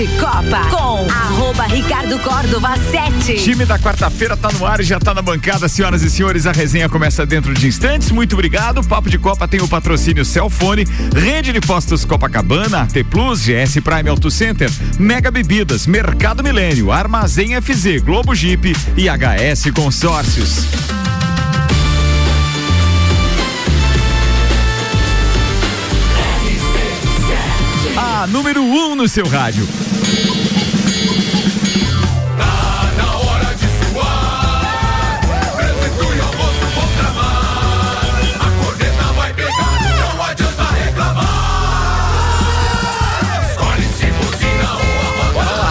de Copa com arroba Ricardo Córdova 7. Time da quarta-feira tá no ar e já tá na bancada, senhoras e senhores. A resenha começa dentro de instantes. Muito obrigado. Papo de Copa tem o patrocínio Celfone, Rede de Postos Copacabana, T Plus, GS Prime Auto Center, Mega Bebidas, Mercado Milênio, Armazém FZ, Globo Jeep e HS Consórcios. A número 1 um no seu rádio.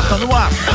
Tá no ar.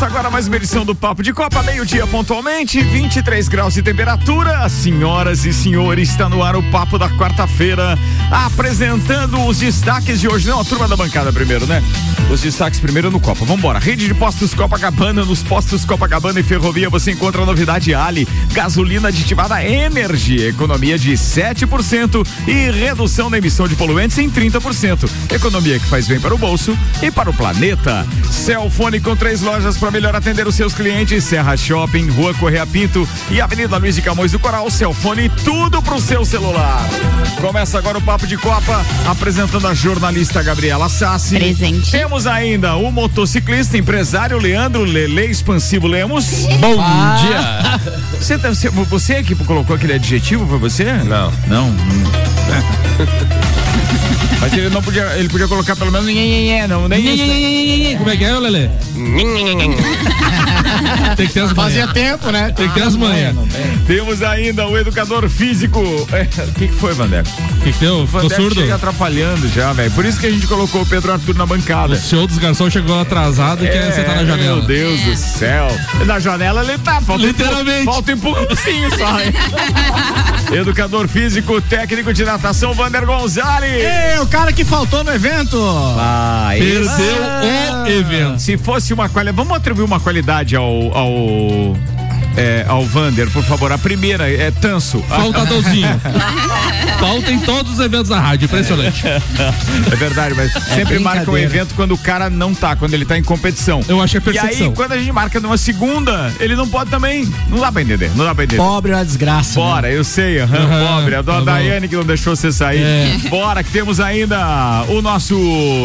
Começa agora mais uma edição do Papo de Copa, meio-dia pontualmente, 23 graus de temperatura. Senhoras e senhores, está no ar o Papo da quarta-feira, apresentando os destaques de hoje. Não, a turma da bancada primeiro, né? Os destaques primeiro no Copa. Vambora. Rede de postos Copacabana. Nos postos Copacabana e Ferrovia você encontra a novidade Ali. Gasolina aditivada Energy. Economia de 7% e redução na emissão de poluentes em 30%. Economia que faz bem para o bolso e para o planeta. Celfone com três lojas para melhor atender os seus clientes. Serra Shopping, Rua Correia Pinto e Avenida Luiz de Camões do Coral. Celfone, tudo pro seu celular. Começa agora o Papo de Copa, apresentando a jornalista Gabriela Sassi. Presente. Temos ainda o motociclista empresário Leandro Lele Expansivo Lemos. Bom dia. Você, tá- você, você que colocou aquele adjetivo, foi você? Não. Não. Mas ele não podia, ele podia colocar pelo menos nhenhenhé, não, nem isso. Como é que é, Lelê? Tem que ter as Fazia manhas. tempo, né? Tem que ter as manhas. Temos ainda o educador físico. É, O que, que foi, Vandeco? O que que deu? O Ficou surdo? chega atrapalhando já, velho. Por isso que a gente colocou o Pedro Arthur na O bancada. senhor dos garçons chegou atrasado e quer sentar na janela. Meu Deus do céu. Na janela ele tá. Falta Literalmente. Um, falta pouquinho só, hein? Educador físico, técnico de natação, Vander Gonzalez. Ei, o cara que faltou no evento. Ah, Perdeu esse- o evento. Se fosse uma qualidade, vamos atribuir uma qualidade ao ao é, ao Vander, por favor. A primeira é Tanso. Faltadorzinho. Falta em todos os eventos da rádio. Impressionante. É verdade, mas sempre marca um brincadeira. evento quando o cara não tá, quando ele tá em competição. Eu achei E aí, percepção. quando a gente marca numa segunda, ele não pode também. Não dá pra entender, não dá pra entender. Pobre é uma desgraça. né? Bora, eu sei, aham, Aham, pobre. A dona tá. Daiane que não deixou você sair. É. Bora, que temos ainda o nosso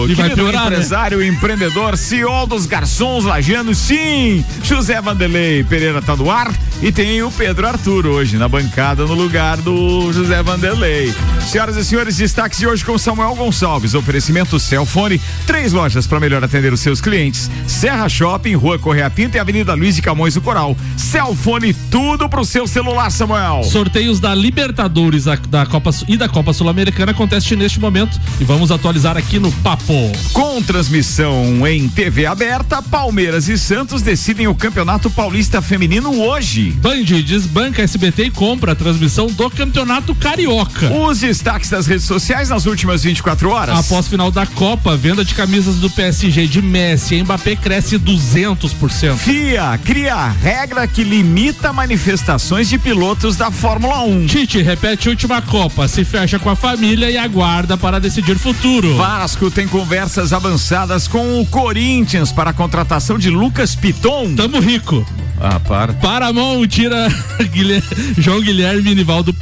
E vai piorar, né? empresário, empreendedor, CEO dos garçons lajanos, sim, José Vanderlei Pereira tá no ar. E tem o Pedro Arthur hoje na bancada no lugar do José Vanderlei. Senhoras e senhores, destaques de hoje com Samuel Gonçalves. Oferecimento Celfone, três lojas para melhor atender os seus clientes. Serra Shopping, Rua Correia Pinta e Avenida Luiz de Camões do Coral. Celfone, tudo pro seu celular, Samuel. Sorteios da Libertadores da, da Copa e da Copa Sul-Americana acontecem neste momento e vamos atualizar aqui no Papo. Com transmissão em TV aberta, Palmeiras e Santos decidem o Campeonato Paulista Feminino hoje. Band desbanca SBT e compra a transmissão do Campeonato Carioca. Os destaques das redes sociais nas últimas 24 horas. Após final da Copa, venda de camisas do PSG de Messi e Mbappé cresce 200%. FIA cria a regra que limita manifestações de pilotos da Fórmula 1. Tite repete última Copa, se fecha com a família e aguarda para decidir futuro. Vasco tem conversas avançadas com o Corinthians para a contratação de Lucas Piton. Tamo rico. Ah, para. Paramount tira Guilher- João Guilherme Nivaldo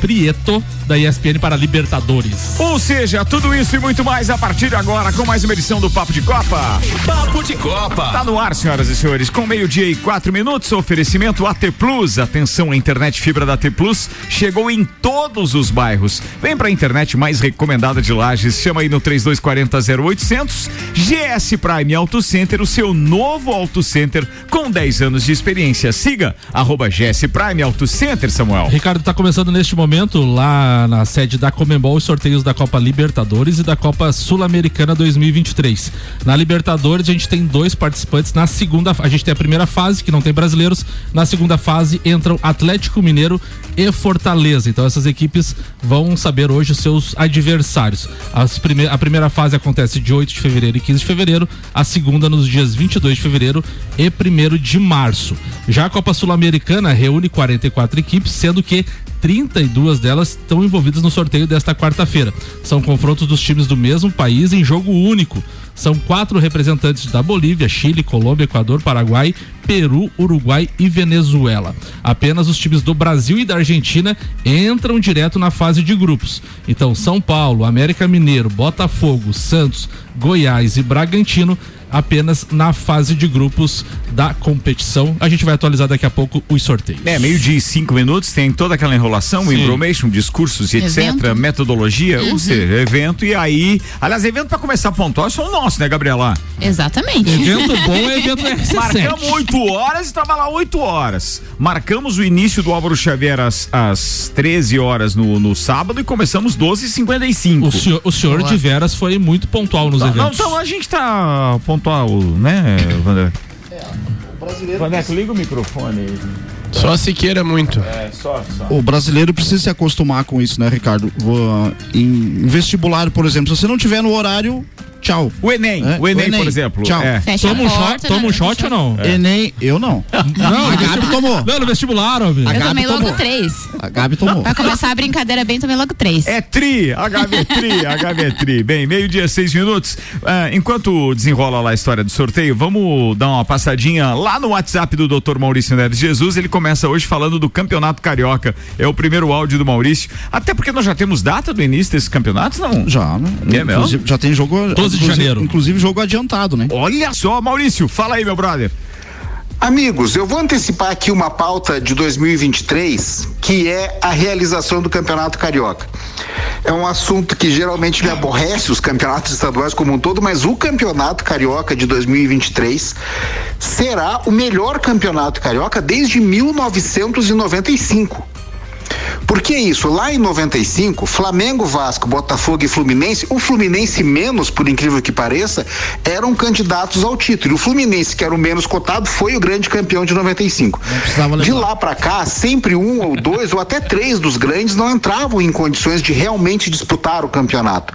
Prieto da ESPN para Libertadores. Ou seja, tudo isso e muito mais a partir de agora com mais uma edição do Papo de Copa. Papo de Copa. Tá no ar, senhoras e senhores, com meio-dia e quatro minutos, oferecimento AT Plus. Atenção, a internet fibra da AT Plus chegou em todos os bairros. Vem pra internet mais recomendada de Lages, chama aí no 3240 0800. GS Prime Auto Center, o seu novo Auto Center com 10 anos de experiência. Siga, arroba GS Prime Auto Center, Samuel. Ricardo, está começando neste momento lá na sede da Comembol os sorteios da Copa Libertadores e da Copa Sul-Americana 2023. Na Libertadores a gente tem dois participantes na segunda, a gente tem a primeira fase que não tem brasileiros, na segunda fase entram Atlético Mineiro e Fortaleza. Então essas equipes vão saber hoje os seus adversários. Prime a primeira fase acontece de 8 de fevereiro e 15 de fevereiro, a segunda nos dias 22 de fevereiro e 1 de março. Já a Copa Sul-Americana reúne 44 equipes, sendo que 32 delas estão envolvidas no sorteio desta quarta-feira. São confrontos dos times do mesmo país em jogo único. São quatro representantes da Bolívia, Chile, Colômbia, Equador, Paraguai, Peru, Uruguai e Venezuela. Apenas os times do Brasil e da Argentina entram direto na fase de grupos. Então, São Paulo, América Mineiro, Botafogo, Santos, Goiás e Bragantino apenas na fase de grupos da competição. A gente vai atualizar daqui a pouco os sorteios. É, meio de cinco minutos, tem toda aquela enrolação, Sim. information, discursos e etc, evento. metodologia, uhum. ou seja, evento e aí, aliás, evento para começar a pontuar são nosso, né, Gabriela? Exatamente. Evento bom é evento RC7. Marcamos oito horas e estava lá oito horas. Marcamos o início do Álvaro Xavier às, às 13 horas no, no sábado e começamos 12h55. O senhor, o senhor de Veras foi muito pontual nos não, eventos. Não, então a gente tá pontual, né, Wander? É, o brasileiro. Vaneco, liga o microfone aí. Só se queira muito. É, só, só. O brasileiro precisa se acostumar com isso, né, Ricardo? Em vestibular, por exemplo, se você não tiver no horário, tchau. O Enem, é? o, Enem o, Enem, por exemplo. Tchau. É. Toma um shot, toma um né? shot ou não? É. Enem, eu não. Não, a Gabi tomou. Não, no vestibular, ó. Eu tomei logo três. A Gabi tomou. Vai começar a brincadeira bem, tomei logo três. É tri, a Gabi é tri, a Gabi é tri. Bem, meio-dia, seis minutos. Uh, enquanto desenrola lá a história do sorteio, vamos dar uma passadinha lá no WhatsApp do Dr. Maurício Neves Jesus. Ele começa hoje falando do Campeonato Carioca. É o primeiro áudio do Maurício. Até porque nós já temos data do início desses campeonatos, não? Já, né? É mesmo? Já tem jogo. 12 de janeiro. Inclusive jogo adiantado, né? Olha só, Maurício, fala aí, meu brother. Amigos, eu vou antecipar aqui uma pauta de 2023, que é a realização do Campeonato Carioca. É um assunto que geralmente me aborrece os campeonatos estaduais como um todo, mas o Campeonato Carioca de 2023 será o melhor campeonato carioca desde 1995. Por que isso? Lá em 95, Flamengo, Vasco, Botafogo e Fluminense, o Fluminense menos, por incrível que pareça, eram candidatos ao título. O Fluminense, que era o menos cotado, foi o grande campeão de 95. De lá para cá, sempre um ou dois ou até três dos grandes não entravam em condições de realmente disputar o campeonato.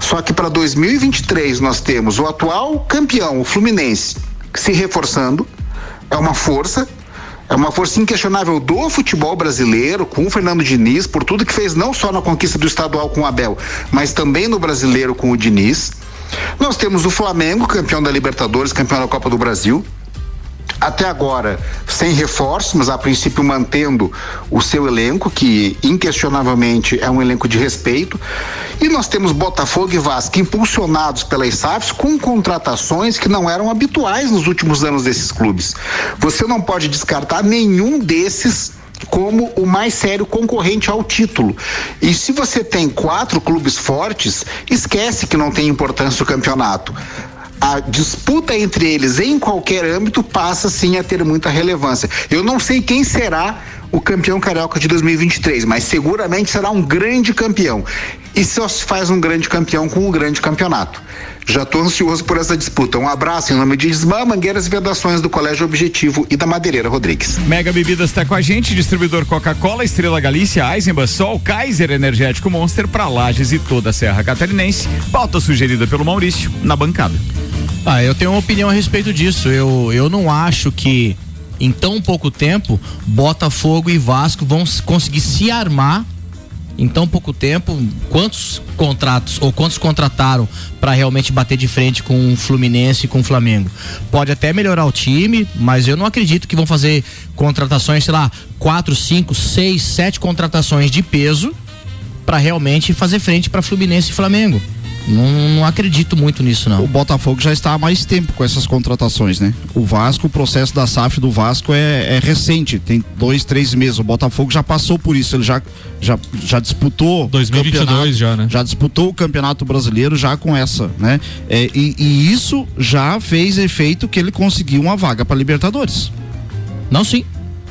Só que para 2023 nós temos o atual campeão, o Fluminense, se reforçando, é uma força, é uma força inquestionável do futebol brasileiro, com o Fernando Diniz, por tudo que fez não só na conquista do estadual com o Abel, mas também no brasileiro com o Diniz. Nós temos o Flamengo, campeão da Libertadores, campeão da Copa do Brasil, até agora sem reforços, mas a princípio mantendo o seu elenco, que inquestionavelmente é um elenco de respeito. E nós temos Botafogo e Vasco impulsionados pelas SAFs com contratações que não eram habituais nos últimos anos desses clubes. Você não pode descartar nenhum desses como o mais sério concorrente ao título. E se você tem quatro clubes fortes, esquece que não tem importância o campeonato a disputa entre eles em qualquer âmbito passa sim a ter muita relevância. Eu não sei quem será o campeão carioca de 2023, mas seguramente será um grande campeão. E só se faz um grande campeão com um grande campeonato. Já estou ansioso por essa disputa. Um abraço em nome de Ismã, Mangueiras e Vedações do Colégio Objetivo e da Madeireira Rodrigues. Mega Bebidas está com a gente, distribuidor Coca-Cola, Estrela Galícia, Eisenbahn, Sol, Kaiser Energético Monster para Lages e toda a Serra Catarinense. Pauta sugerida pelo Maurício na bancada. Ah, eu tenho uma opinião a respeito disso. Eu, eu não acho que em tão pouco tempo Botafogo e Vasco vão conseguir se armar em tão pouco tempo, quantos contratos ou quantos contrataram para realmente bater de frente com o Fluminense e com o Flamengo? Pode até melhorar o time, mas eu não acredito que vão fazer contratações, sei lá, quatro, cinco, seis, sete contratações de peso para realmente fazer frente para Fluminense e Flamengo. Não, não, acredito muito nisso, não. O Botafogo já está há mais tempo com essas contratações, né? O Vasco, o processo da SAF do Vasco é, é recente, tem dois, três meses. O Botafogo já passou por isso, ele já, já, já disputou. 2022 já, né? Já disputou o Campeonato Brasileiro já com essa, né? É, e, e isso já fez efeito que ele conseguiu uma vaga para Libertadores. Não, sim.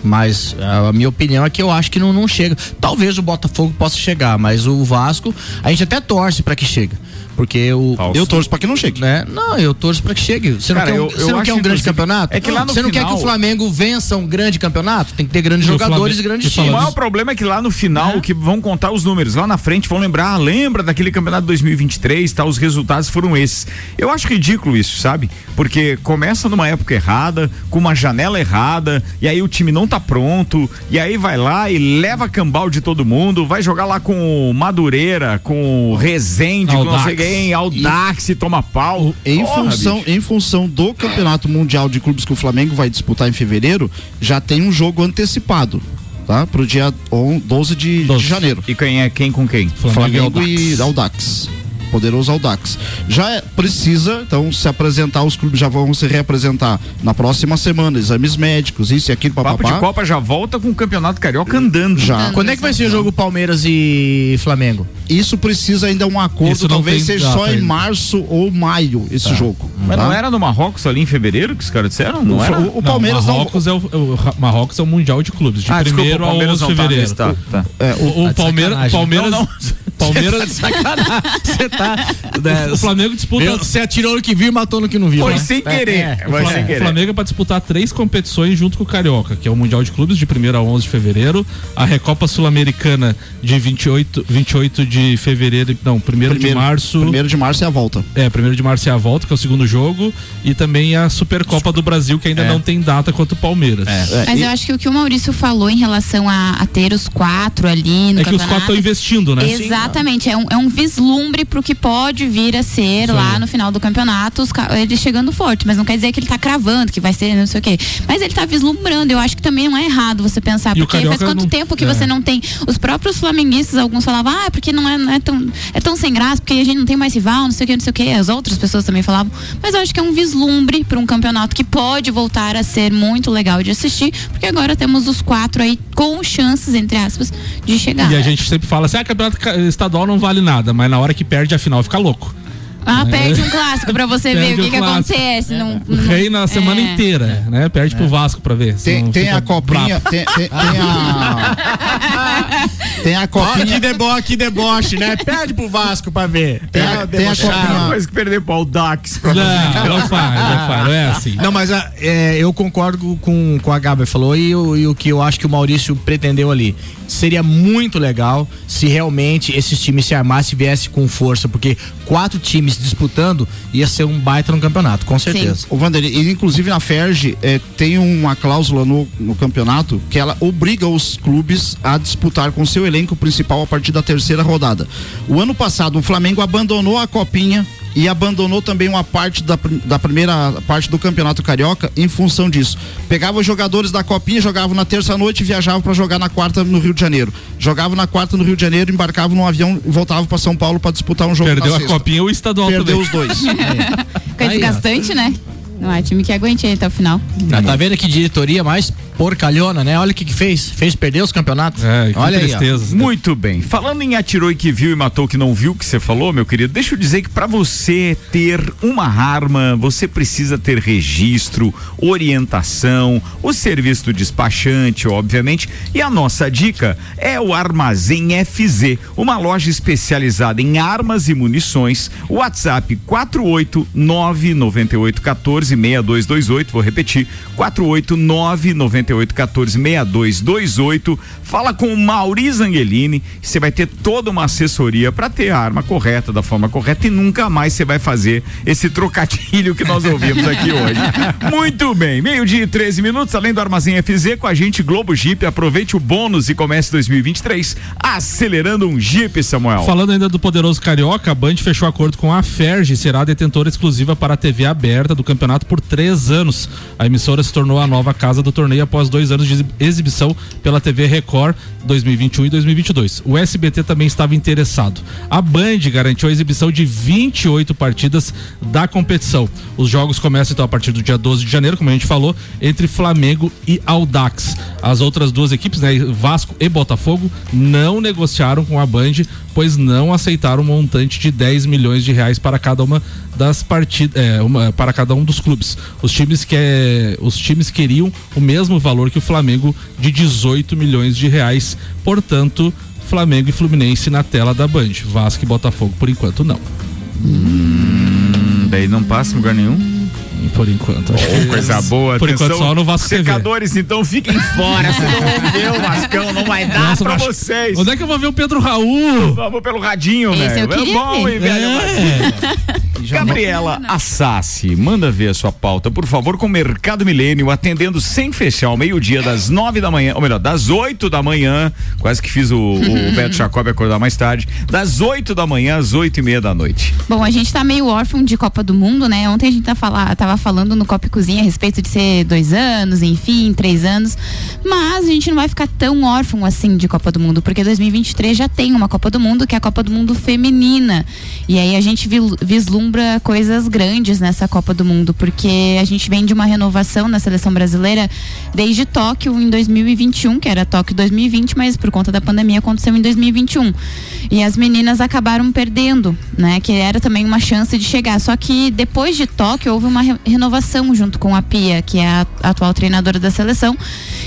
Mas a minha opinião é que eu acho que não, não chega. Talvez o Botafogo possa chegar, mas o Vasco, a gente até torce para que chegue. Porque o. Eu torço pra que não chegue. Né? Não, eu torço pra que chegue. Você não Cara, quer, um, eu, você não quer um grande campeonato? É que lá no você final... não quer que o Flamengo vença um grande campeonato? Tem que ter grandes jogadores e grandes times. O maior problema é que lá no final, é. que vão contar os números, lá na frente vão lembrar, ah, lembra daquele campeonato 2023, tá, os resultados foram esses. Eu acho ridículo isso, sabe? Porque começa numa época errada, com uma janela errada, e aí o time não não tá pronto, e aí vai lá e leva cambal de todo mundo, vai jogar lá com Madureira, com Rezende, com não sei Audax. Quem, Aldax, e toma pau. Em Porra, função, bicho. em função do Campeonato Mundial de Clubes que o Flamengo vai disputar em fevereiro, já tem um jogo antecipado, tá? Pro dia on- 12 de, de 12. janeiro. E quem é quem com quem? Flamengo, e e Audax. Poderoso Audax. Já é- precisa, então, se apresentar, os clubes já vão se reapresentar na próxima semana, exames médicos, isso e aquilo, Papo de papapá. Copa já volta com o Campeonato Carioca andando. Já. Quando é que vai ser o jogo Palmeiras e Flamengo? Isso precisa ainda um acordo, Isso não talvez tem seja só em março ou maio esse jogo. Mas tá? não era no Marrocos ali em fevereiro que os caras disseram? Não O, era? o- o Palmeiras não, não. Marrocos, é o, o Marrocos é o Mundial de Clubes, de Ah, desculpa, primeiro o a Palmeiras 11 de não tá fevereiro. tá, tá. é, o- O, o Tá. Palmeiras, Não, não. Palmeiras, Você tá. O Flamengo disputa Você atirou no que viu e matou no que não viu. Foi né? sem É, querer. é. Foi o sem Fla- o querer. Flamengo é para disputar três competições junto com o Carioca, que é o Mundial de Clubes de 1 a 11 de fevereiro, a Recopa Sul-Americana de 28, 28 de fevereiro, não, 1 de primeiro- março. Primeiro de março é a volta. É, 1 de março é a volta, que é o segundo jogo, e também a Supercopa do Brasil, que ainda É. não tem data quanto o Palmeiras. É, Mas e- eu acho que o que o Maurício falou em relação a, a ter os quatro ali no É que os quatro campeonato. estão investindo, né? Exatamente, é um, é um vislumbre pro que pode vir a ser lá no final do campeonato, os ele chegando forte, mas não quer dizer que ele tá cravando, que vai ser não sei o quê. Mas ele tá vislumbrando, eu acho que também não é errado você pensar, E porque faz quanto não- tempo que é. você não tem. Os próprios flamenguistas, alguns falavam, ah, porque não é, não é tão. É tão sem graça, porque a gente não tem mais rival, não sei o que, não sei o que. As outras pessoas também falavam. Mas eu acho que é um vislumbre para um campeonato que pode voltar a ser muito legal de assistir, porque agora temos os quatro aí com chances, entre aspas, de chegar. E a gente sempre fala assim, ah, campeonato ca- estadual não vale nada, mas na hora que perde a final fica louco. Ah, perde um clássico pra você ver o que, um que acontece. Não, não- Reina a semana é. inteira, né? Perde pro Vasco pra ver. Tem, tem a copinha, tem, tem- tem a. Tem a Olha que, copinha. debo que deboche, né? Perde pro Vasco pra ver. Tem a- É, tem a debochado. copinha. Coisa que perder pro Aldax. pra- Não, não faz, não faz, não é assim. Não, mas ah, é, eu concordo com, com a Gabi falou e, o- e o que eu acho que o Maurício pretendeu ali. Seria muito legal se realmente esses times se armassem e viessem com força, porque quatro times disputando ia ser um baita no campeonato, com certeza. O Vanderlei, inclusive na Ferge eh, tem uma cláusula no, no campeonato que ela obriga os clubes a disputar com seu elenco principal a partir da terceira rodada. O ano passado o Flamengo abandonou a copinha e abandonou também uma parte da, da primeira parte do campeonato carioca em função disso. Pegava os jogadores da copinha, jogavam na terça noite e viajavam para jogar na quarta no Rio de Janeiro. Jogavam na quarta no Rio de Janeiro, embarcavam num avião e voltavam para São Paulo para disputar um jogo Perdeu na a sexta. copinha ou o estadual Perdeu também. os dois. Fica Aí, ó. desgastante, né? Não é time que aguente aí até o final. Ah, tá vendo que diretoria mais porcalhona, né? Olha o que que fez. Fez perder os campeonatos. É, que Olha aí, ó. tristeza. Muito bem. Falando em atirou e que viu e matou que não viu que você falou, meu querido, deixa eu dizer que para você ter uma arma, você precisa ter registro, orientação, o serviço do despachante, obviamente, e a nossa dica é o Armazém FZ, uma loja especializada em armas e munições. WhatsApp 48998146228, vou repetir, 48998146228. Fala com o Mauri Zangelini, você vai ter toda uma assessoria para ter a arma correta, da forma correta e nunca mais você vai fazer esse trocadilho que nós ouvimos aqui hoje. Muito bem, meio-dia e 13 minutos, além do Armazém FZ, com a gente Globo Jeep, aproveite o bônus e comece 2023 acelerando um Jeep, Samuel. Falando ainda do poderoso Carioca, a Band fechou acordo com a Ferge será detentora exclusiva para a TV aberta do campeonato por três anos. A emissora se tornou a nova casa do torneio após dois anos de exib- exibição pela TV Record 2021 e 2022. O SBT também estava interessado. A Band garantiu a exibição de 28 partidas da competição. Os jogos começam então a partir do dia 12 de janeiro, como a gente falou, entre Flamengo e Audax. As outras duas equipes, né, Vasco e Botafogo, não negociaram com a Band, pois não aceitaram um montante de 10 milhões de reais para cada uma das partidas, é, para cada um dos clubes. Os times que os times queriam o mesmo valor que o Flamengo de 18 milhões de reais. Portanto, Flamengo e Fluminense na tela da Band. Vasco e Botafogo por enquanto não. Daí não passa em lugar nenhum. Por enquanto. acho Oh, que- coisa boa. Por enquanto Atenção, só no Vasco TV. Secadores, então fiquem fora. Vocês não vão ver o Vascão, não vai dar Nossa, pra Vasco- vocês. Onde é que eu vou ver o Pedro Raul? Vamos pelo radinho, Esse velho. é bom, hein, velho? Gabriela Assassi, manda ver a sua pauta, por favor, com o Mercado Milênio, atendendo sem fechar ao meio-dia, das nove da manhã, ou melhor, das oito da manhã, quase que fiz o, o Beto Jacob acordar mais tarde, das oito da manhã às oito e meia da noite. Bom, a gente tá meio órfão de Copa do Mundo, né? Ontem a gente tá falar, tava falando no Copa e Cozinha a respeito de ser dois anos, enfim, três anos. Mas a gente não vai ficar tão órfão assim de Copa do Mundo, porque 2023 já tem uma Copa do Mundo, que é a Copa do Mundo Feminina. E aí a gente vislumbra coisas grandes nessa Copa do Mundo, porque a gente vem de uma renovação na seleção brasileira desde Tóquio em 2021, que era Tóquio 2020, mas por conta da pandemia aconteceu em 2021. E as meninas acabaram perdendo, né? Que era também uma chance de chegar. Só que depois de Tóquio houve uma re- renovação junto com a Pia, que é a atual treinadora da seleção.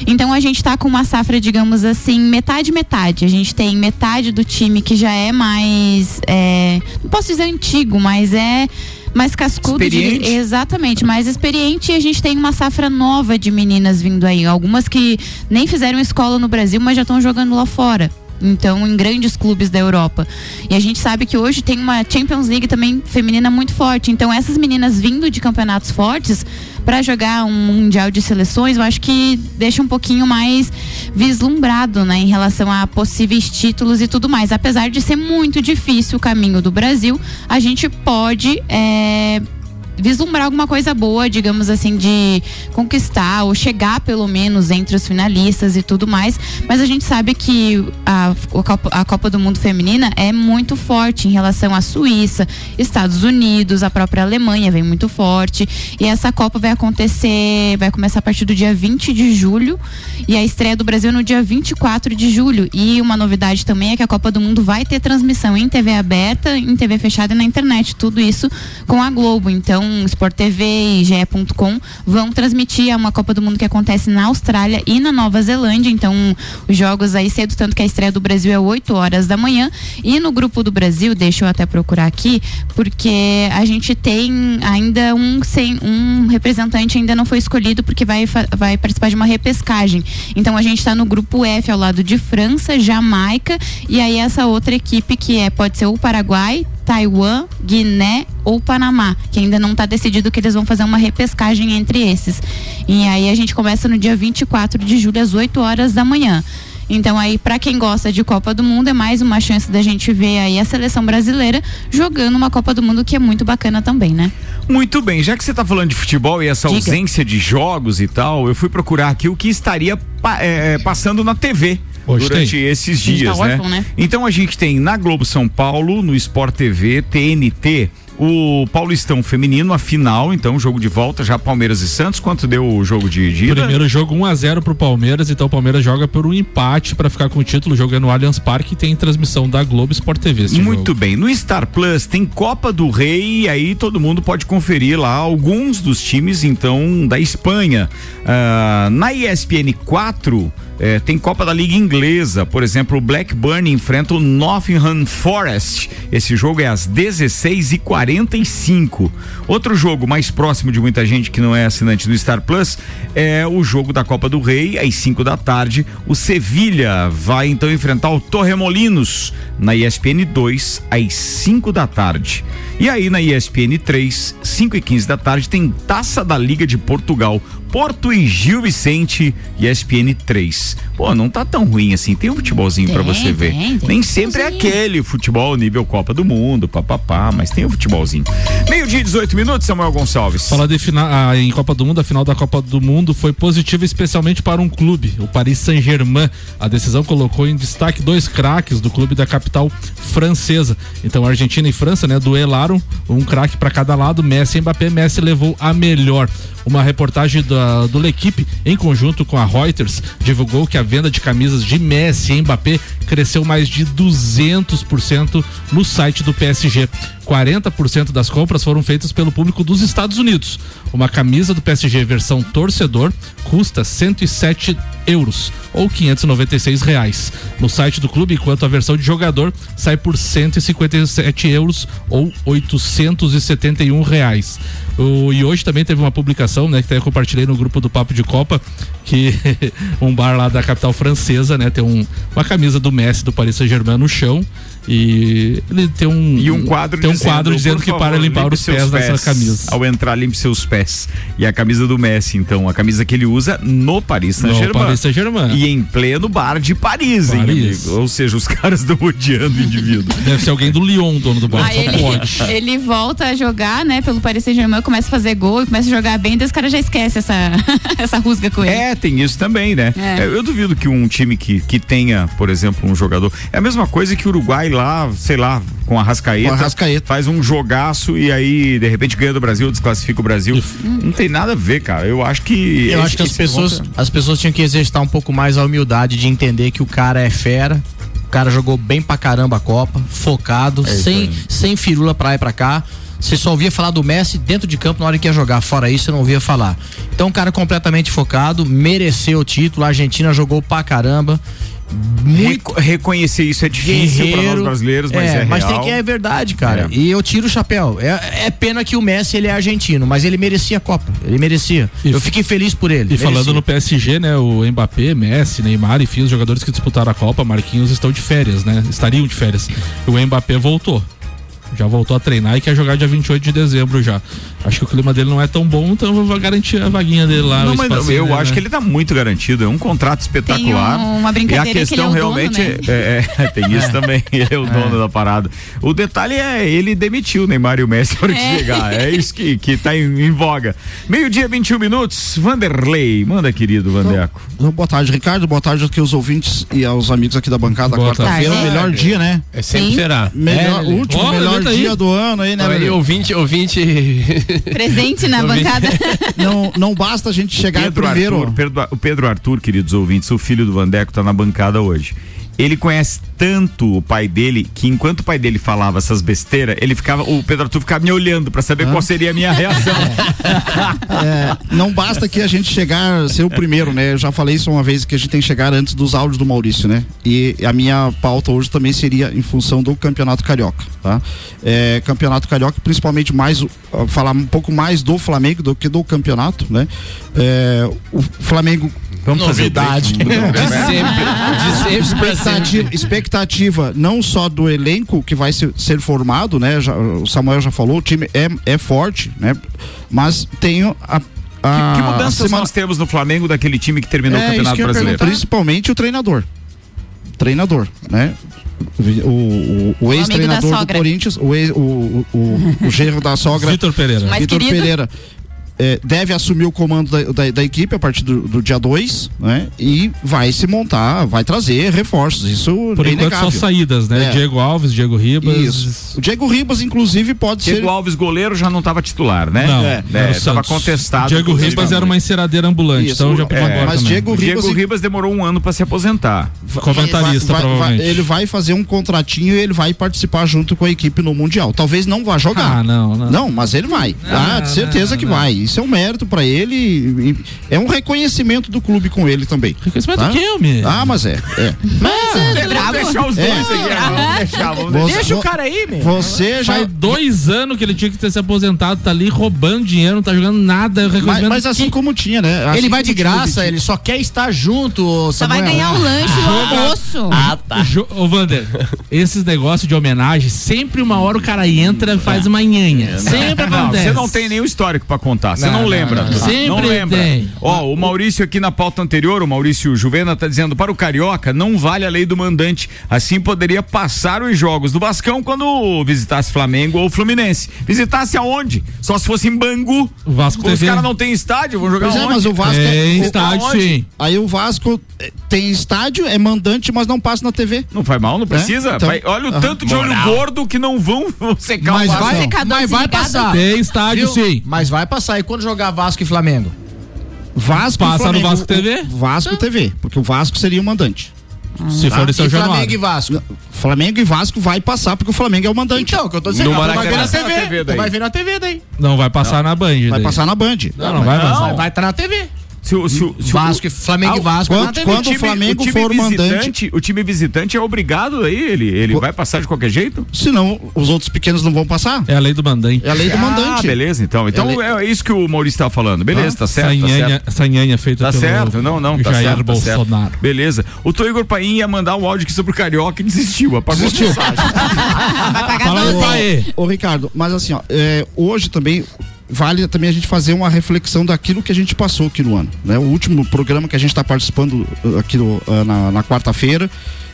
Então a gente tá com uma safra, digamos assim, metade metade. A gente tem metade do time que já é mais, é, não posso dizer antigo, mas é mais cascudo, de- Experiente. exatamente, mais experiente. E a gente tem uma safra nova de meninas vindo aí, algumas que nem fizeram escola no Brasil, mas já estão jogando lá fora. Então, em grandes clubes da Europa. E a gente sabe que hoje tem uma Champions League também feminina muito forte. Então, essas meninas vindo de campeonatos fortes para jogar um mundial de seleções, eu acho que deixa um pouquinho mais vislumbrado, né, em relação a possíveis títulos e tudo mais. Apesar de ser muito difícil o caminho do Brasil, a gente pode é, vislumbrar alguma coisa boa, digamos assim, de conquistar ou chegar pelo menos entre os finalistas e tudo mais. Mas a gente sabe que a, a Copa do Mundo Feminina é muito forte em relação à Suíça, Estados Unidos, a própria Alemanha vem muito forte. E essa Copa vai acontecer, vai começar a partir do dia 20 de julho e a estreia do Brasil no dia 24 de julho. E uma novidade também é que a Copa do Mundo vai ter transmissão em TV aberta, em TV fechada e na internet. Tudo isso com a Globo. Então, Sport TV e GE.com vão transmitir uma Copa do Mundo que acontece na Austrália e na Nova Zelândia. Então, os jogos aí cedo, tanto que a estreia do Brasil é 8 horas da manhã. E no grupo do Brasil, deixa eu até procurar aqui, porque a gente tem ainda um, sem, um representante ainda não foi escolhido porque vai, vai participar de uma repescagem. Então a gente está no grupo F ao lado de França, Jamaica e aí essa outra equipe que é pode ser o Paraguai, Taiwan, Guiné ou Panamá, que ainda não está decidido que eles vão fazer uma repescagem entre esses. E aí a gente começa no dia 24 de julho às 8 horas da manhã. Então aí para quem gosta de Copa do Mundo é mais uma chance da gente ver aí a seleção brasileira jogando uma Copa do Mundo que é muito bacana também, né? Muito bem, já que você está falando de futebol e essa Diga. ausência de jogos e tal, eu fui procurar aqui o que estaria pa- é, passando na TV. Hoje durante tem. esses gente dias, tá né? órfão, né? Então a gente tem na Globo São Paulo, no Sport TV, TNT, o Paulistão Feminino, a final, então jogo de volta, já Palmeiras e Santos. Quanto deu o jogo de, de ida? Primeiro jogo 1 a 0 pro Palmeiras, então o Palmeiras joga por um empate pra ficar com o título. O jogo é no Allianz Parque e tem transmissão da Globo Sport TV. Muito jogo. bem. No Star Plus tem Copa do Rei e aí todo mundo pode conferir lá alguns dos times, então, da Espanha. Ah, na ESPN 4 eh, tem Copa da Liga Inglesa. Por exemplo, o Blackburn enfrenta o Nottingham Forest. Esse jogo é às 16h45. Outro jogo mais próximo de muita gente que não é assinante do Star Plus é o jogo da Copa do Rei, às 5 da tarde. O Sevilha vai então enfrentar o Torremolinos na ESPN 2 às 5 da tarde. E aí na ESPN 3, 5 e 15 da tarde, tem Taça da Liga de Portugal. Porto e Gil Vicente, ESPN 3. Pô, não tá tão ruim assim. Tem um futebolzinho pra Tem, você ver. tem, tem Nem sempre é aquele futebol nível Copa do Mundo, papapá, mas tem o futebolzinho. Meio-dia, 18 minutos, Samuel Gonçalves. Falar de fina- ah, em Copa do Mundo, a final da Copa do Mundo foi positiva especialmente para um clube, o Paris Saint-Germain. A decisão colocou em destaque dois craques do clube da capital francesa. Então, Argentina e França, né, duelaram um craque para cada lado, Messi e Mbappé. Messi levou a melhor. Uma reportagem da, do L'Equipe, em conjunto com a Reuters, divulgou que a venda de camisas de Messi e Mbappé cresceu mais de 200% no site do PSG. 40% das compras foram feitas pelo público dos Estados Unidos. Uma camisa do PSG versão torcedor custa 107 euros ou 596 reais no site do clube, enquanto a versão de jogador sai por 157 euros ou 871 reais. O, e hoje também teve uma publicação, né, que até eu compartilhei no grupo do Papo de Copa, que um bar lá da capital francesa, né, tem um, uma camisa do Messi do Paris Saint-Germain no chão e ele tem um E um quadro tem um dizendo, quadro dizendo que favor, para limpar os seus pés dessa camisa. Ao entrar, limpe seus pés. E a camisa do Messi, então, a camisa que ele usa no Paris No Saint-Germain. Paris Saint-Germain. E em pleno bar de Paris, hein, Paris. amigo? Ou seja, os caras estão odiando o indivíduo. Deve ser alguém do Lyon, dono do bar. Só ele, pode. ele volta a jogar, né, pelo Paris Saint-Germain, começa a fazer gol e começa a jogar bem, daí os caras já esquecem essa, essa rusga com ele. É, tem isso também, né? É. É, Eu duvido que um time que, que tenha, por exemplo, um jogador. É a mesma coisa que o Uruguai lá, sei lá, com a Rascaeta, Com a Arrascaeta. faz um jogaço e aí, de repente, ganha do Brasil, desclassifica o Brasil. Não tem nada a ver, cara. Eu acho que. Eu acho que as pessoas, as pessoas tinham que exercitar um pouco mais a humildade de entender que o cara é fera. O cara jogou bem pra caramba a Copa, focado, sem, sem firula pra lá e pra cá. Você só ouvia falar do Messi dentro de campo na hora que ia jogar. Fora isso, você não ouvia falar. Então, um cara completamente focado, mereceu o título. A Argentina jogou pra caramba. Muito Reco- reconhecer isso é difícil para nós brasileiros, mas é, mas real. tem que é verdade, cara. É. E eu tiro o chapéu. É, é pena que o Messi ele é argentino, mas ele merecia a Copa. Ele merecia. E eu fiquei feliz por ele. E falando merecia. no PSG, né, o Mbappé, Messi, Neymar, enfim, os jogadores que disputaram a Copa, Marquinhos estão de férias, né? Estariam de férias. O Mbappé voltou. Já voltou a treinar e quer jogar dia 28 de dezembro já. Acho que o clima dele não é tão bom, então eu vou garantir a vaguinha dele lá. Não, mas eu dele, acho né? que ele tá muito garantido. É um contrato espetacular. Tem um- uma e a brincadeira que ele questão é o dono, realmente né? é, é, tem isso também. Ele é o dono da parada. O detalhe é ele demitiu o Neymar e o Messi na hora que É. chegar. É isso que, que tá em, em voga. Meio-dia, 21 minutos. Vanderlei, manda, querido Vandeco. Então, boa tarde, Ricardo. Boa tarde aqui aos ouvintes e aos amigos aqui da bancada. Quarta-feira, melhor dia, né? É sempre Sim. será. Melhor, É, último, Ó, melhor dia do ano aí, né, Olha aí, ouvinte, ouvinte. Presente na bancada. Não, não basta a gente chegar Pedro primeiro. Arthur, Pedro- o Pedro Arthur, queridos ouvintes, o filho do Vandeco, tá na bancada hoje. Ele conhece tanto o pai dele que enquanto o pai dele falava essas besteiras, ele ficava, o Pedro Arthur ficava me olhando pra saber qual seria a minha reação. É, não basta que a gente chegar, ser o primeiro, né? Eu já falei isso uma vez que a gente tem que chegar antes dos áudios do Maurício, né? E a minha pauta hoje também seria em função do Campeonato Carioca, tá? É, campeonato Carioca, principalmente mais, o- falar um pouco mais do Flamengo do que do campeonato, né? É, o Flamengo Vamos fazer o break? Novidade. De sempre. De sempre pra sempre. expectativa, expectativa não só do elenco que vai ser, ser formado, né? Já- o Samuel já falou, o time é, é forte, né? Mas tem a. a Que, que mudanças semana- nós temos no Flamengo daquele time que terminou o É, isso Campeonato Brasileiro? perguntar. Principalmente o treinador. Treinador, né? O, o, o ex-treinador do. Corinthians, o, ex, o, o, o, o genro da sogra, Vitor Pereira. Vitor. Pereira. É, deve assumir o comando da, da, da equipe a partir do, do dia 2, né? E vai se montar, vai trazer reforços. Isso Por é enquanto só inegável. saídas, né? É. Diego Alves, Diego Ribas. Isso. O Diego Ribas, inclusive, pode Diego ser. Alves, goleiro, já não estava titular, né? Não, é, o estava Santos. contestado. Diego Ribas era uma enceradeira ambulante, Isso, então já pegou é, embora mas também. Diego O Diego Ribas- Ribas demorou um ano para se aposentar. Comentarista, vai- vai- provavelmente. ele vai fazer um contratinho e ele vai participar junto com a equipe no Mundial. Talvez não vá jogar. Ah, não, não. Não, mas ele vai. Ah, ah, de certeza não, que não. vai. Isso é um mérito pra ele. e- é um reconhecimento do clube com ele também. Reconhecimento Tá? do quê, homem? Ah, mas é. é. bravo. Vamos deixar os É. dois aqui. ah, Vamos deixar, vamos deixar. Deixa o cara aí, meu. Você já. Faz dois anos que ele tinha que ter se aposentado, tá ali roubando dinheiro, não tá jogando nada. Mas, mas assim como tinha, né? Assim Ele vai de o graça, ele só quer estar junto, Só vai ganhar um lanche um almoço. Ah, tá. Jo- Ô, Wander, esses negócios de homenagem, sempre uma hora o cara entra e faz uma nhanha. Sempre Não, acontece. você não tem nenhum histórico pra contar. Você não, Não, lembra. não, não. Sempre não lembra. tem. Ó, o Maurício aqui na pauta anterior, o Maurício Juvena tá dizendo para o Carioca não vale a lei do mandante. Assim poderia passar os jogos do Vascão quando visitasse Flamengo ou Fluminense. Visitasse aonde? Só se fosse em Bangu. O Vasco Os caras não têm estádio, vão jogar Pois é, onde? mas o Vasco. Tem o- estádio, aonde? sim. Aí o Vasco eh, tem estádio, é mandante, mas não passa na TV. Não faz mal, não precisa. Então- Vai- olha o tanto de olho gordo que não vão secar Mas o Vasco. vai, mas vai passar. Tem estádio, Viu? sim. Mas vai passar. E quando jogar Vasco e Flamengo? Vasco e Passa no Flamengo. Vasco TV? Vasco TV, porque o Vasco seria o mandante. Se Tá? for em São E Januário. Flamengo e Vasco. Flamengo e Vasco vai passar porque o Flamengo é o mandante. Então, o que eu tô dizendo, No tu vai ver na TV. Vai ver na TV daí. Não, vai passar na Band. vai daí. passar na Band. Não, não vai Não. passar. Vai estar na TV. Se, o- se, o- se o- Vasco, e- Flamengo e Ah, Vasco quando- na TV. quando- o Flamengo time for mandante- visitante, o time visitante é obrigado aí, ele, ele vai passar de qualquer jeito? Senão os outros pequenos não vão passar. É a lei do mandante. É a lei do Ah, mandante. beleza, então. Então É é, isso que o Maurício estava falando. Beleza, tá certo, tá Sanhanha, certo. Sanhanha feita Tá pelo certo, não, não, tá Jair certo, tá certo. Bolsonaro. Beleza. O Tô Igor Paim ia mandar um áudio aqui sobre o Carioca e desistiu, apagou a mensagem. Vai pagar Fala aí, 12. pai. Ô, Ricardo, mas assim, ó, é, hoje também vale também a gente fazer uma reflexão daquilo que a gente passou aqui no ano. Né? O último programa que a gente está participando uh, aqui no- uh, na, na quarta-feira.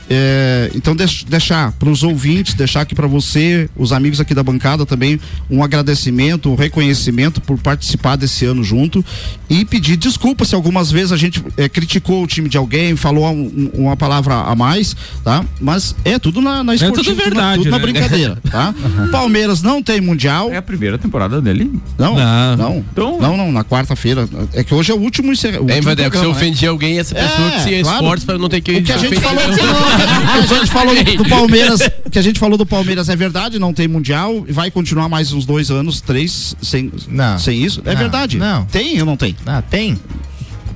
É, então deix- deixar para os ouvintes, deixar aqui para você, os amigos aqui da bancada também um agradecimento, um reconhecimento por participar desse ano junto e pedir desculpa se algumas vezes a gente é, criticou o time de alguém, falou um- um- uma palavra a mais, tá? Mas é tudo na, na tudo esportiva, verdade, tudo na né? brincadeira, tá? Palmeiras não tem mundial, É a primeira temporada dele. não, Não. não, Então- não, não, na quarta-feira. É que hoje é o último, o É, último Vadé, que se eu né? ofendi alguém, essa pessoa É, que se claro. esforça pra não ter que O que a gente falou, que a gente falou do, Palmeiras, o que a gente falou do Palmeiras é verdade, não tem mundial, e vai continuar mais uns dois anos, três, sem, Não. sem isso. É Não, verdade. não. Tem ou não tem? Ah, tem?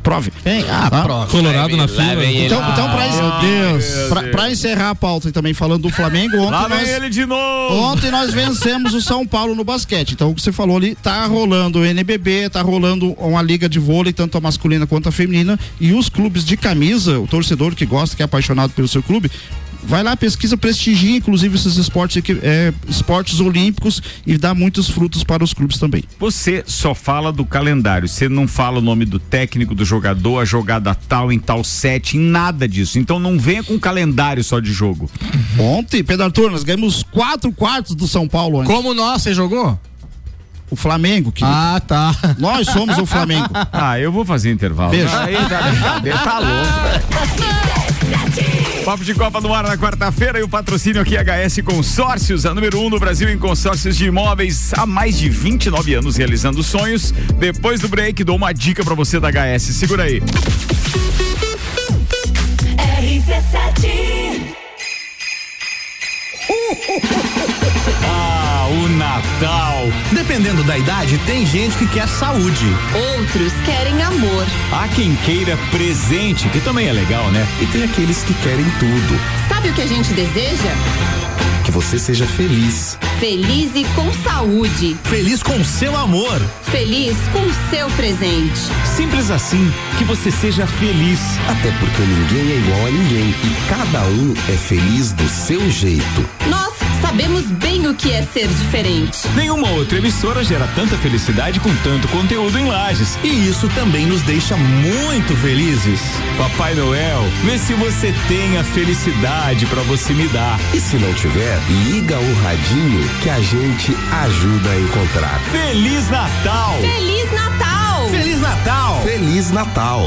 Prove. Tem. Ah, Tá? prova. Colorado na fila. Então, então pra, Meu Deus. pra, pra encerrar a pauta e também falando do Flamengo, ontem Lá vem nós, ele de novo. Ontem nós vencemos o São Paulo no basquete. Então, o que você falou ali, tá rolando o NBB, tá rolando uma liga de vôlei, tanto a masculina quanto a feminina. E os clubes de camisa, o torcedor que gosta, que é apaixonado pelo seu clube, vai lá, pesquisa, prestigia, inclusive, esses esportes, aqui, é, esportes olímpicos e dá muitos frutos para os clubes também. Você só fala do calendário, você não fala o nome do técnico, do jogador, a jogada tal, em tal set, em nada disso. Então não venha com calendário só de jogo. Ontem, Pedro Arthur, nós ganhamos quatro quartos do São Paulo ontem. Como nós, você jogou? O Flamengo, que Ah, tá. nós somos o Flamengo. Ah, eu vou fazer intervalo. Beijo. Aí tá brincadeira, tá louco, velho. Papo de Copa no ar na quarta-feira e o patrocínio aqui é HS Consórcios, a número um no Brasil em consórcios de imóveis há mais de 29 anos realizando sonhos. Depois do break, dou uma dica para você da HS. Segura aí. RC7 Dependendo da idade, tem gente que quer saúde. Outros querem amor. Há quem queira presente, que também é legal, né? E tem aqueles que querem tudo. Sabe o que a gente deseja? Que você seja feliz. Feliz e com saúde. Feliz com seu amor. Feliz com o seu presente. Simples assim, que você seja feliz. Até porque ninguém é igual a ninguém. E cada um é feliz do seu jeito. Nós sabemos bem o que é ser diferente. Nenhuma outra emissora gera tanta felicidade com tanto conteúdo em lajes. E isso também nos deixa muito felizes. Papai Noel, vê se você tem a felicidade pra você me dar. E se não tiver, liga o radinho que a gente ajuda a encontrar. Feliz Natal! Feliz Natal! Feliz Natal! Feliz Natal!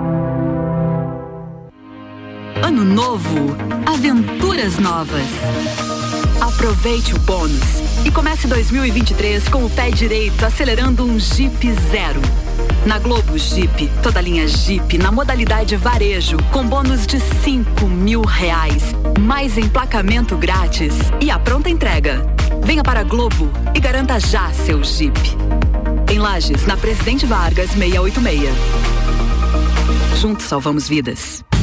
Ano novo, aventuras novas. Aproveite o bônus e comece 2023 com o pé direito acelerando um Jeep Zero. Na Globo Jeep, toda linha Jeep na modalidade varejo com bônus de 5 mil reais, mais emplacamento grátis e a pronta entrega. Venha para a Globo e garanta já seu Jeep. Em Lages, na Presidente Vargas 686. Juntos salvamos vidas.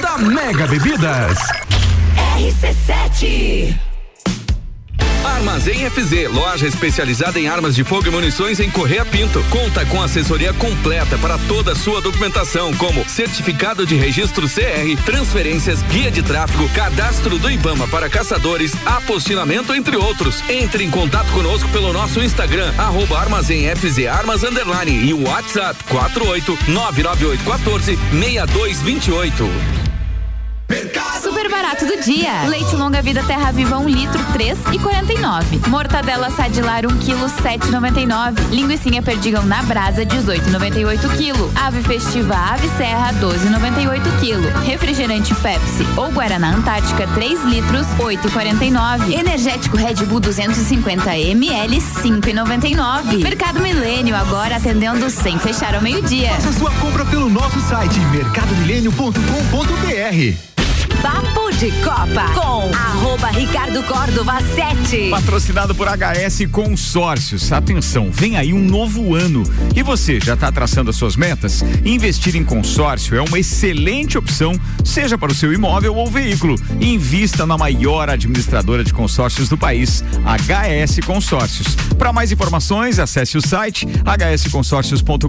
da Mega Bebidas. RC7 Armazém FZ, loja especializada em armas de fogo e munições em Correia Pinto. Conta com assessoria completa para toda a sua documentação, como certificado de registro CR, transferências, guia de tráfego, cadastro do IBAMA para caçadores, apostilamento, entre outros. Entre em contato conosco pelo nosso Instagram, arroba Armazém FZ Armas Underline e o WhatsApp 48 99814 6228. Super barato do dia. Leite longa vida terra viva 1 um litro 3 e 49. Mortadela sadilar 1 um quilo 7,99. Linguiça perdigão na brasa 18,98 quilo. Ave festiva ave serra 12,98 quilo. Refrigerante Pepsi ou Guaraná Antártica 3 litros 8,49. Energético Red Bull 250 ml 5,99. Mercado Milênio agora atendendo sem fechar ao meio-dia. Faça sua compra pelo nosso site mercadomilênio.com.br de Copa com arroba Ricardo Córdova 7. Patrocinado por HS Consórcios. Atenção, vem aí um novo ano. E você já está traçando as suas metas? Investir em consórcio é uma excelente opção, seja para o seu imóvel ou veículo. Invista na maior administradora de consórcios do país, HS Consórcios. Para mais informações, acesse o site hsconsórcios.com.br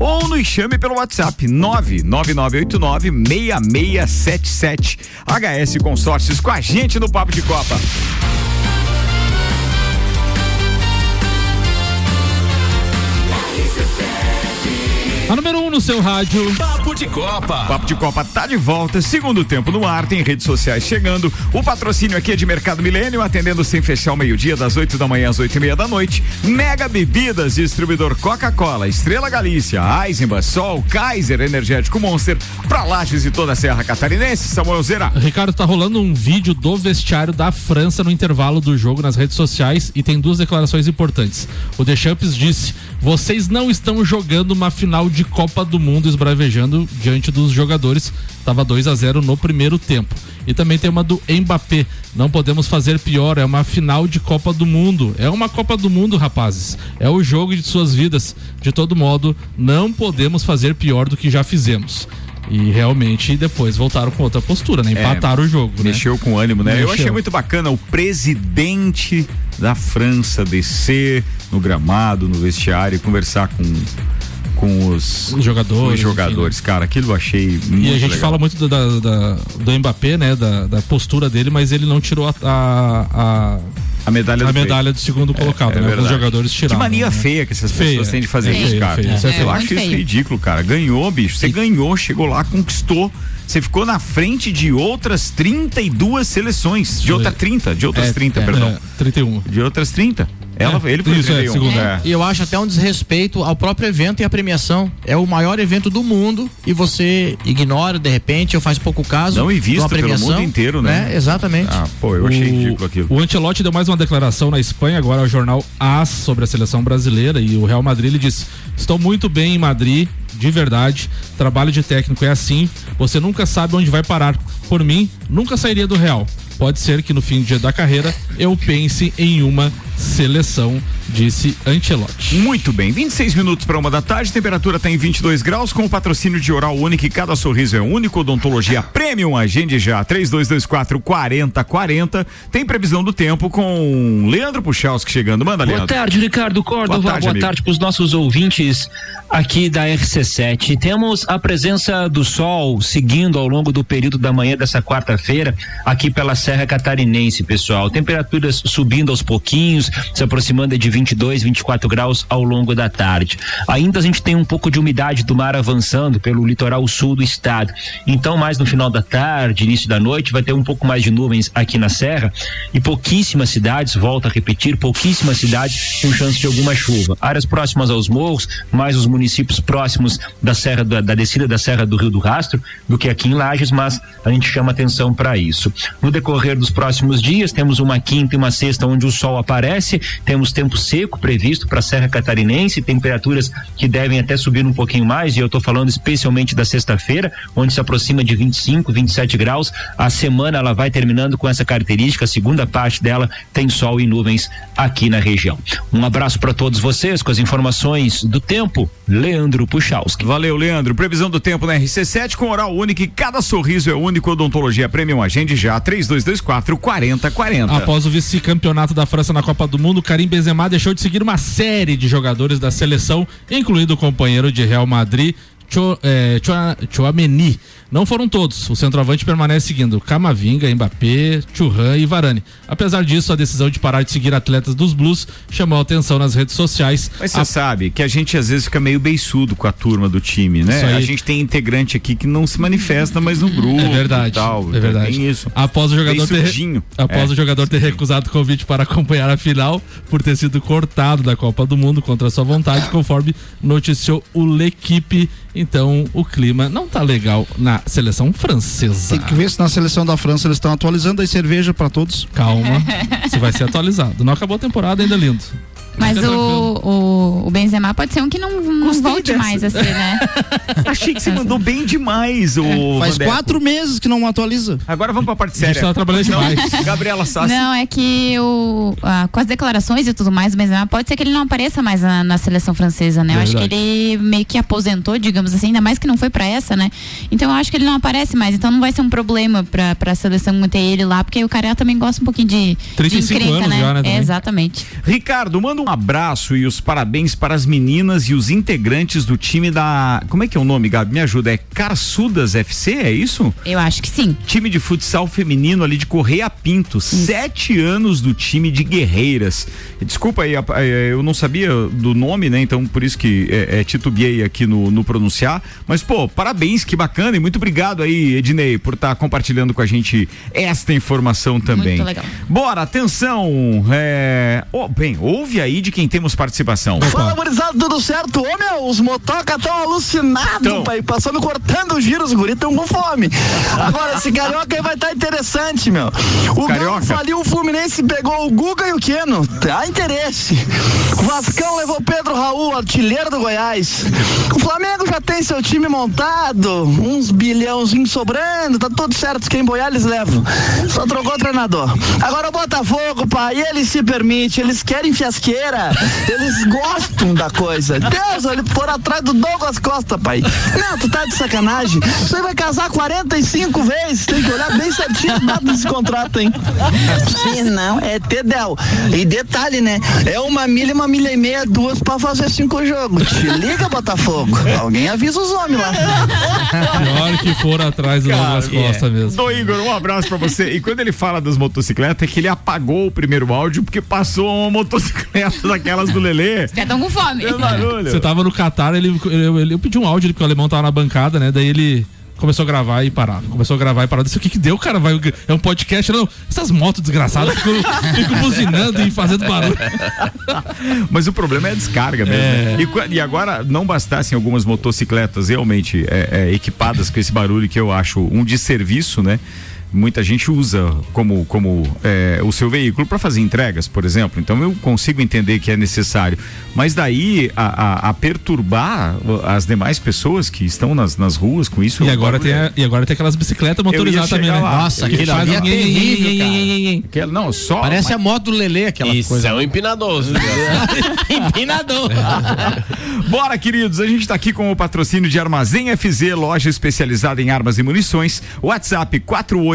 ou nos chame pelo WhatsApp 99989 6677 HS Consórcios com a gente no Papo de Copa. A número 1 um no seu rádio. Papo de Copa. Papo de Copa tá de volta. Segundo tempo no ar, tem redes sociais chegando. O patrocínio aqui é de Mercado Milênio, atendendo sem fechar o meio-dia, das 8 da manhã às 8 e meia da noite. Mega Bebidas, distribuidor Coca-Cola, Estrela Galícia, Eisenbahn, Sol, Kaiser, Energético Monster, pra Lages e toda a Serra Catarinense. Samuel Zera. Ricardo, tá rolando um vídeo do vestiário da França no intervalo do jogo nas redes sociais e tem duas declarações importantes. O Deschamps disse: vocês não estão jogando uma final de Copa do Mundo esbravejando diante dos jogadores. Tava 2 a 0 no primeiro tempo. E também tem uma do Mbappé. Não podemos fazer pior, é uma final de Copa do Mundo. É uma Copa do Mundo, rapazes. É o jogo de suas vidas. De todo modo, não podemos fazer pior do que já fizemos. E realmente depois voltaram com outra postura, né? Empataram É, o jogo, né? Mexeu com ânimo, né? Eu Mexeu. achei muito bacana o presidente da França descer no gramado, no vestiário e conversar com com os, Os jogadores, os jogadores. Cara, aquilo eu achei muito E a gente legal. fala muito do, da, da- do Mbappé, né? Da, da postura dele, mas ele não tirou a, a, a, a medalha, a do medalha do segundo colocado, É né? Verdade. jogadores tiraram. Que mania né? feia que essas Feia. pessoas têm de fazer É isso, cara. é eu feio. acho Muito isso feio. ridículo, cara. Ganhou, bicho. Você ganhou, chegou lá, conquistou. Você ficou na frente de outras 32 seleções. De outras 30, de outras É, 30, é. perdão. É, 31. De outras 30. Ela, É, ele foi isso, é, 31. segundo. é. E eu acho até um desrespeito ao próprio evento e à premiação. É o maior evento do mundo e você ignora de repente ou faz pouco caso. Não, e uma pelo mundo inteiro, né? Exatamente. Ah, pô, eu achei O- ridículo aquilo. O Ancelotti deu mais uma declaração na Espanha, agora ao jornal AS sobre a seleção brasileira e o Real Madrid ele disse: "Estou muito bem em Madrid, de verdade. Trabalho de técnico é assim, você nunca sabe onde vai parar. Por mim, nunca sairia do Real. Pode ser que no fim de- da carreira eu pense em uma seleção, disse Ancelotti. Muito bem, 26 minutos para uma da tarde, temperatura está em 22 graus, com o patrocínio de Oral Único e cada sorriso é único, odontologia premium, agende já, 3224 4040. Tem previsão do tempo com Leandro Puchalski chegando, manda Boa Leandro. tarde, Ricardo Córdova. Boa tarde, Boa tarde para os nossos ouvintes aqui da RC7. Temos a presença do sol seguindo ao longo do período da manhã dessa quarta-feira aqui pela Serra Catarinense, pessoal. Temperaturas subindo aos pouquinhos, se aproximando de 22, 24 graus ao longo da tarde. Ainda a gente tem um pouco de umidade do mar avançando pelo litoral sul do estado. Então, mais no final da tarde, início da noite, vai ter um pouco mais de nuvens aqui na Serra e pouquíssimas cidades, volto a repetir, pouquíssimas cidades com chance de alguma chuva. Áreas próximas aos morros, mais os municípios próximos da Serra da, da descida da Serra do Rio do Rastro, do que aqui em Lages, mas a gente chama atenção para isso. No decorrer dos próximos dias, temos uma quinta e uma sexta onde o sol aparece, temos tempo seco previsto para a Serra Catarinense, temperaturas que devem até subir um pouquinho mais, e eu estou falando especialmente da sexta-feira, onde se aproxima de 25, 27 graus. A semana ela vai terminando com essa característica, a segunda parte dela tem sol e nuvens aqui na região. Um abraço para todos vocês com as informações do tempo, Leandro Puchalski. Valeu, Leandro. Previsão do tempo na RC7 com oral único e cada sorriso é único. Odontologia Premium Agende já 3224 4040. Após o vice-campeonato da França na Copa do Mundo, Karim Benzema deixou de seguir uma série de jogadores da seleção, incluindo o companheiro de Real Madrid, eh, Chouameni. Não foram todos. O centroavante permanece seguindo Camavinga, Mbappé, Churran e Varane. Apesar disso, a decisão de parar de seguir atletas dos Blues chamou a atenção nas redes sociais. Mas você A- sabe que a gente às vezes fica meio beiçudo com a turma do time, né? A gente tem integrante aqui que não se manifesta mais no grupo. É verdade. tal. é verdade. Tem isso. Após o jogador ter, após É. o jogador ter recusado o convite para acompanhar a final por ter sido cortado da Copa do Mundo contra sua vontade, conforme noticiou o L'Equipe. Então, o clima não tá legal na seleção francesa. Tem que ver se na seleção da França eles estão atualizando aí cerveja pra todos. Calma, se vai ser atualizado. Não acabou a temporada ainda lindo. Mas o, o, o Benzema pode ser um que não, não volte dessa. mais a ser, né? Achei que você mandou bem demais, o Faz Vandeco. quatro meses que não atualiza. Agora vamos pra parte A gente séria. tava trabalhando demais. Gabriela Sassi. Não, é que o, ah, com as declarações e tudo mais, o Benzema pode ser que ele não apareça mais na, na seleção francesa, né? Eu acho que Verdade. ele meio que aposentou, digamos assim, ainda mais que não foi pra essa, né? Então eu acho que ele não aparece mais, então não vai ser um problema pra, pra seleção manter ele lá, porque o cara também gosta um pouquinho de, de 35 encrenca, anos né? já, né. É, exatamente. Ricardo, manda um abraço e os parabéns para as meninas e os integrantes do time da. Como é que é o nome, Gabi? Me ajuda. É Carçudas FC, é isso? Eu acho que sim. Time de futsal feminino ali de Correia Pinto. Sete anos do time de Guerreiras. Desculpa aí, eu não sabia do nome, né? Então por isso que é, é, titubeei aqui no, no pronunciar. Mas, pô, parabéns, que bacana. E muito obrigado aí, Ednei, por estar compartilhando com a gente esta informação também. Muito legal. Bora, atenção. É... oh, bem, ouve aí de quem temos participação. Fala, gurizada, tudo certo? Ô, meu, os motoca tão alucinados, Tão. pai. Passando cortando os giros, os guri tão com fome. Agora, esse carioca aí vai estar interessante, meu. O Carioca? Galo faliu o Fluminense, pegou o Guga e o Queno. Há interesse. O Vascão levou Pedro Raul, artilheiro do Goiás. O Flamengo já tem seu time montado, uns bilhãozinhos sobrando, tá tudo certo. Quem boiar, eles levam. Só trocou o treinador. Agora o Botafogo, pai, ele se permite, eles querem eles gostam da coisa. Deus, ele por atrás do Douglas Costa, pai. Não, tu tá de sacanagem. Você vai casar 45 vezes, tem que olhar bem certinho a data desse contrato, hein? Se não, é Tedel. E detalhe, né? É uma milha, uma milha e meia, duas pra fazer cinco jogos. Te liga, Botafogo. Alguém avisa os homens lá. Pior que for atrás do Douglas Costa mesmo. Dô Igor, um abraço pra você. E quando ele fala das motocicletas, é que ele apagou o primeiro áudio porque passou uma motocicleta daquelas do Lelê. Já estão com fome. Deu barulho. Você tava no Catar, ele, ele, ele- eu pedi um áudio porque o alemão tava na bancada, né? Daí ele começou a gravar e parava. Começou a gravar e parava. Disse, o que que deu, cara? Vai, é um podcast? Não, essas motos desgraçadas ficam, ficam buzinando e fazendo barulho. Mas o problema é a descarga mesmo. É. E, e agora não bastassem algumas motocicletas realmente é, é, equipadas com esse barulho que eu acho um desserviço, né? Muita gente usa como, como é, o seu veículo para fazer entregas, por exemplo. Então eu consigo entender que é necessário. Mas daí a, a, a perturbar as demais pessoas que estão nas, nas ruas com isso. E é um agora, tem a- e agora tem aquelas bicicletas motorizadas também, né? lá. Nossa, aquele ali é terrível, cara. Aquela- Não, só. Parece mas- a moto do Lelê, aquela Isso coisa. é um empinadoso. né? Empinador. Bora, queridos, a gente tá aqui com o patrocínio de Armazém FZ, loja especializada em armas e munições. WhatsApp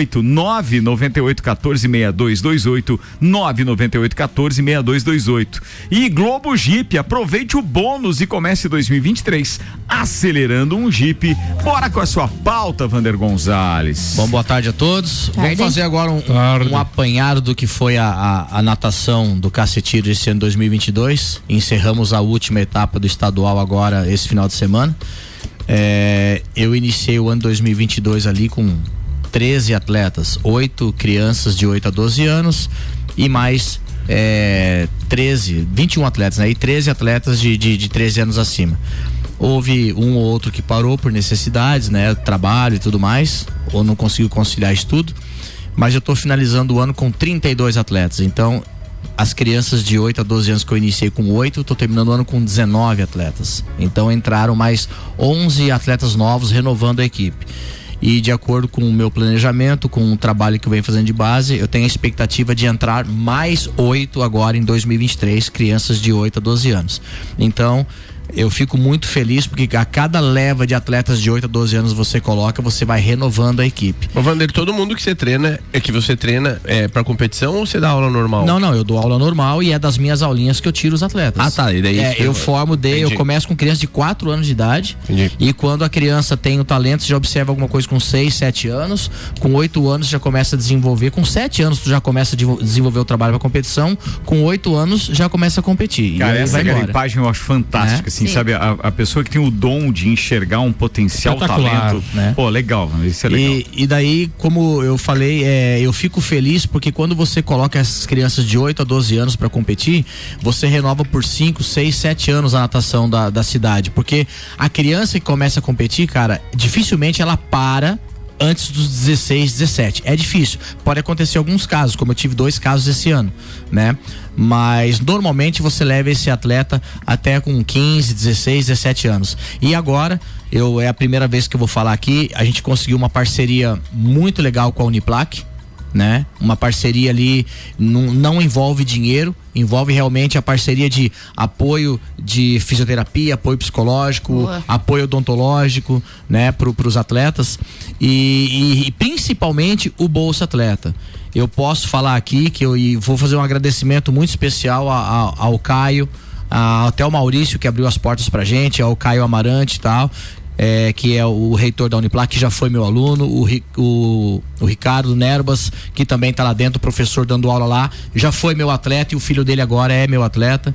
48998146228, 998146228. E Globo Jeep, aproveite o bônus e comece 2023 acelerando um Jeep. Bora com a sua pauta, Vander Gonzalez. Bom, boa tarde a todos. Tarde. Vamos fazer agora um, um, um apanhado do que foi a, a, a natação do Cacetiro esse ano 2022. Encerramos a última etapa do estadual agora esse final de semana. É, eu iniciei o ano 2022 ali com 13 atletas, oito crianças de 8 a 12 anos e mais é, 13, 21 atletas, né? E 13 atletas de, de, de 13 anos acima. Houve um ou outro que parou por necessidades, né? Trabalho e tudo mais, ou não conseguiu conciliar isso tudo. Mas eu estou finalizando o ano com 32 atletas. Então, as crianças de 8 a 12 anos que eu iniciei com 8, estou terminando o ano com 19 atletas. Então entraram mais 11 atletas novos renovando a equipe. E de acordo com o meu planejamento, com o trabalho que eu venho fazendo de base, eu tenho a expectativa de entrar mais oito agora em 2023, crianças de 8 a 12 anos. Então, eu fico muito feliz porque a cada leva de atletas de 8 a 12 anos você coloca, você vai renovando a equipe. Ô, Vander, todo mundo que você treina, é que você treina é pra competição ou você dá aula normal? Não, não, eu dou aula normal e é das minhas aulinhas que eu tiro os atletas. Ah, tá, e daí É, eu formo de, eu começo com criança de 4 anos de idade. Entendi. E quando a criança tem o talento, você já observa alguma coisa com 6, 7 anos, com 8 anos já começa a desenvolver, com 7 anos tu já começa a desenvolver o trabalho para competição, com 8 anos já começa a competir. Cara, e essa vai embora. garimpagem eu acho fantástica, É? assim, Sim. sabe? A, a pessoa que tem o dom de enxergar um potencial talento. né? Pô, legal, isso é legal. E, e daí, como eu falei, é, eu fico feliz porque quando você coloca essas crianças de 8 a 12 anos para competir, você renova por 5, 6, 7 anos a natação da, da cidade. Porque a criança que começa a competir, cara, dificilmente ela para antes dos 16, 17. É difícil. Pode acontecer alguns casos, como eu tive dois casos esse ano, né? Mas normalmente você leva esse atleta até com 15, 16, 17 anos. E agora, eu é a primeira vez que eu vou falar aqui, a gente conseguiu uma parceria muito legal com a Uniplac, né? Uma parceria ali não, não envolve dinheiro, envolve realmente a parceria de apoio de fisioterapia, apoio psicológico, Boa. apoio odontológico, né, para os atletas e, e- e principalmente o Bolsa Atleta. Eu posso falar aqui que eu vou fazer um agradecimento muito especial a- a- ao Caio, a- até o Maurício que abriu as portas pra gente, ao Caio Amarante e tal. é, que é o reitor da Uniplac, que já foi meu aluno, o, o, o Ricardo Nerbas, que também está lá dentro, professor dando aula lá, já foi meu atleta e o filho dele agora é meu atleta.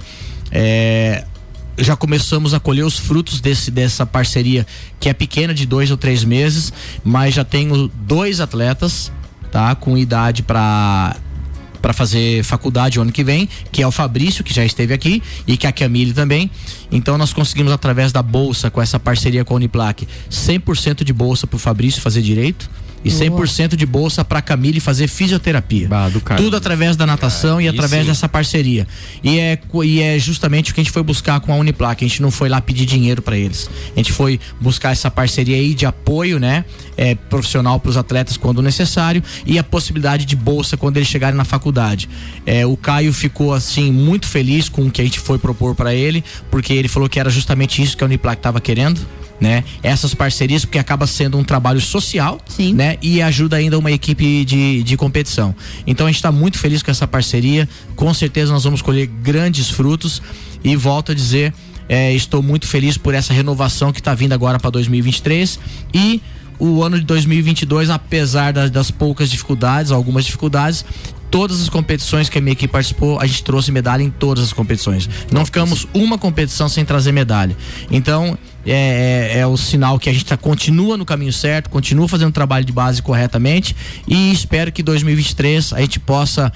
É, já começamos a colher os frutos desse, dessa parceria que é pequena de dois ou três meses, mas já tenho dois atletas, tá, com idade para para fazer faculdade o ano que vem, que é o Fabrício, que já esteve aqui, e que é a Camille também. Então nós conseguimos através da bolsa, com essa parceria com a Uniplac, 100% de bolsa pro Fabrício fazer direito e 100% de bolsa para Camille fazer fisioterapia. Tudo através da natação e Aí através sim. dessa parceria. E é, e é justamente o que a gente foi buscar com a Uniplac. A gente não foi lá pedir dinheiro para eles. A gente foi buscar essa parceria aí de apoio, né? É, profissional para os atletas quando necessário e a possibilidade de bolsa quando eles chegarem na faculdade. É, o Caio ficou assim muito feliz com o que a gente foi propor para ele, porque ele falou que era justamente isso que a Uniplac estava querendo. Né? Essas parcerias, porque acaba sendo um trabalho social, né? E ajuda ainda uma equipe de, de competição. Então a gente está muito feliz com essa parceria. Com certeza nós vamos colher grandes frutos. E volto a dizer, é, estou muito feliz por essa renovação que está vindo agora para 2023 e o ano de 2022, apesar das, das poucas dificuldades, algumas dificuldades, todas as competições que a minha equipe participou, a gente trouxe medalha em todas as competições. Não ficamos uma competição sem trazer medalha. Então, é, é- é o sinal que a gente tá, continua no caminho certo, continua fazendo o trabalho de base corretamente e espero que 2023 a gente possa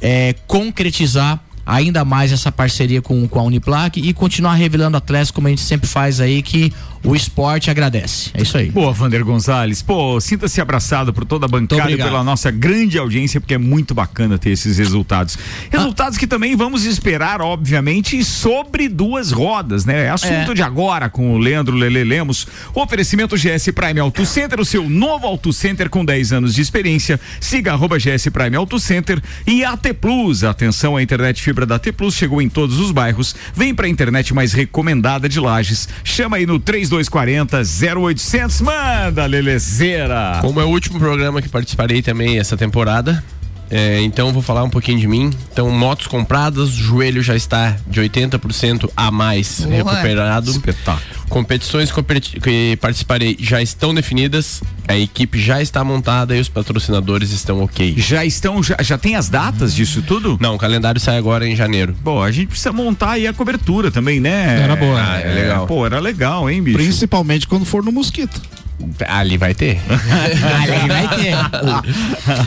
é, concretizar ainda mais essa parceria com, com a Uniplac e continuar revelando atletas como a gente sempre faz aí que o esporte agradece. É isso aí. Boa, Vander Gonzalez. Pô, sinta-se abraçado por toda a bancada e pela nossa grande audiência, porque é muito bacana ter esses resultados. Resultados que também vamos esperar, obviamente, sobre duas rodas, né? Assunto É. de agora com o Leandro Lele Lemos. O oferecimento GS Prime Auto Center, o seu novo Auto Center com 10 anos de experiência. Siga arroba GS Prime Auto Center e AT Plus. Atenção, a internet fibra da AT Plus chegou em todos os bairros. Vem pra internet mais recomendada de Lages. Chama aí no 3240 0800. Manda, Lelezeira. Como é o último programa que participarei também essa temporada, é, então eu vou falar um pouquinho de mim. Então, motos compradas, o joelho já está de 80% a mais Boa. recuperado. Espetáculo. Competições competi- que participarei já estão definidas, a equipe já está montada e os patrocinadores estão ok. Já estão, já, já tem as datas disso tudo? Não, o calendário sai agora em janeiro. Bom, a gente precisa montar aí a cobertura também, né? Era boa. Ah, É legal. Pô, era legal, hein, bicho? Principalmente quando for no mosquito. Ali vai ter. Ali vai ter.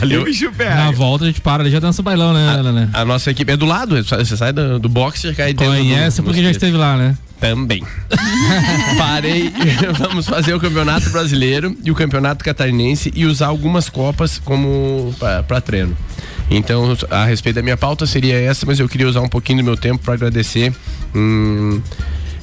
Ali o bicho pega. Na volta a gente para ali, já dança o bailão, né, Lelê? A nossa equipe é do lado, você sai do, do boxe e cai dentro. Conhece do- porque já esteve lá, né? Também. Parei, vamos fazer o Campeonato Brasileiro e o Campeonato Catarinense e usar algumas copas como para treino. Então, a respeito da minha pauta seria essa, mas eu queria usar um pouquinho do meu tempo para agradecer. hum,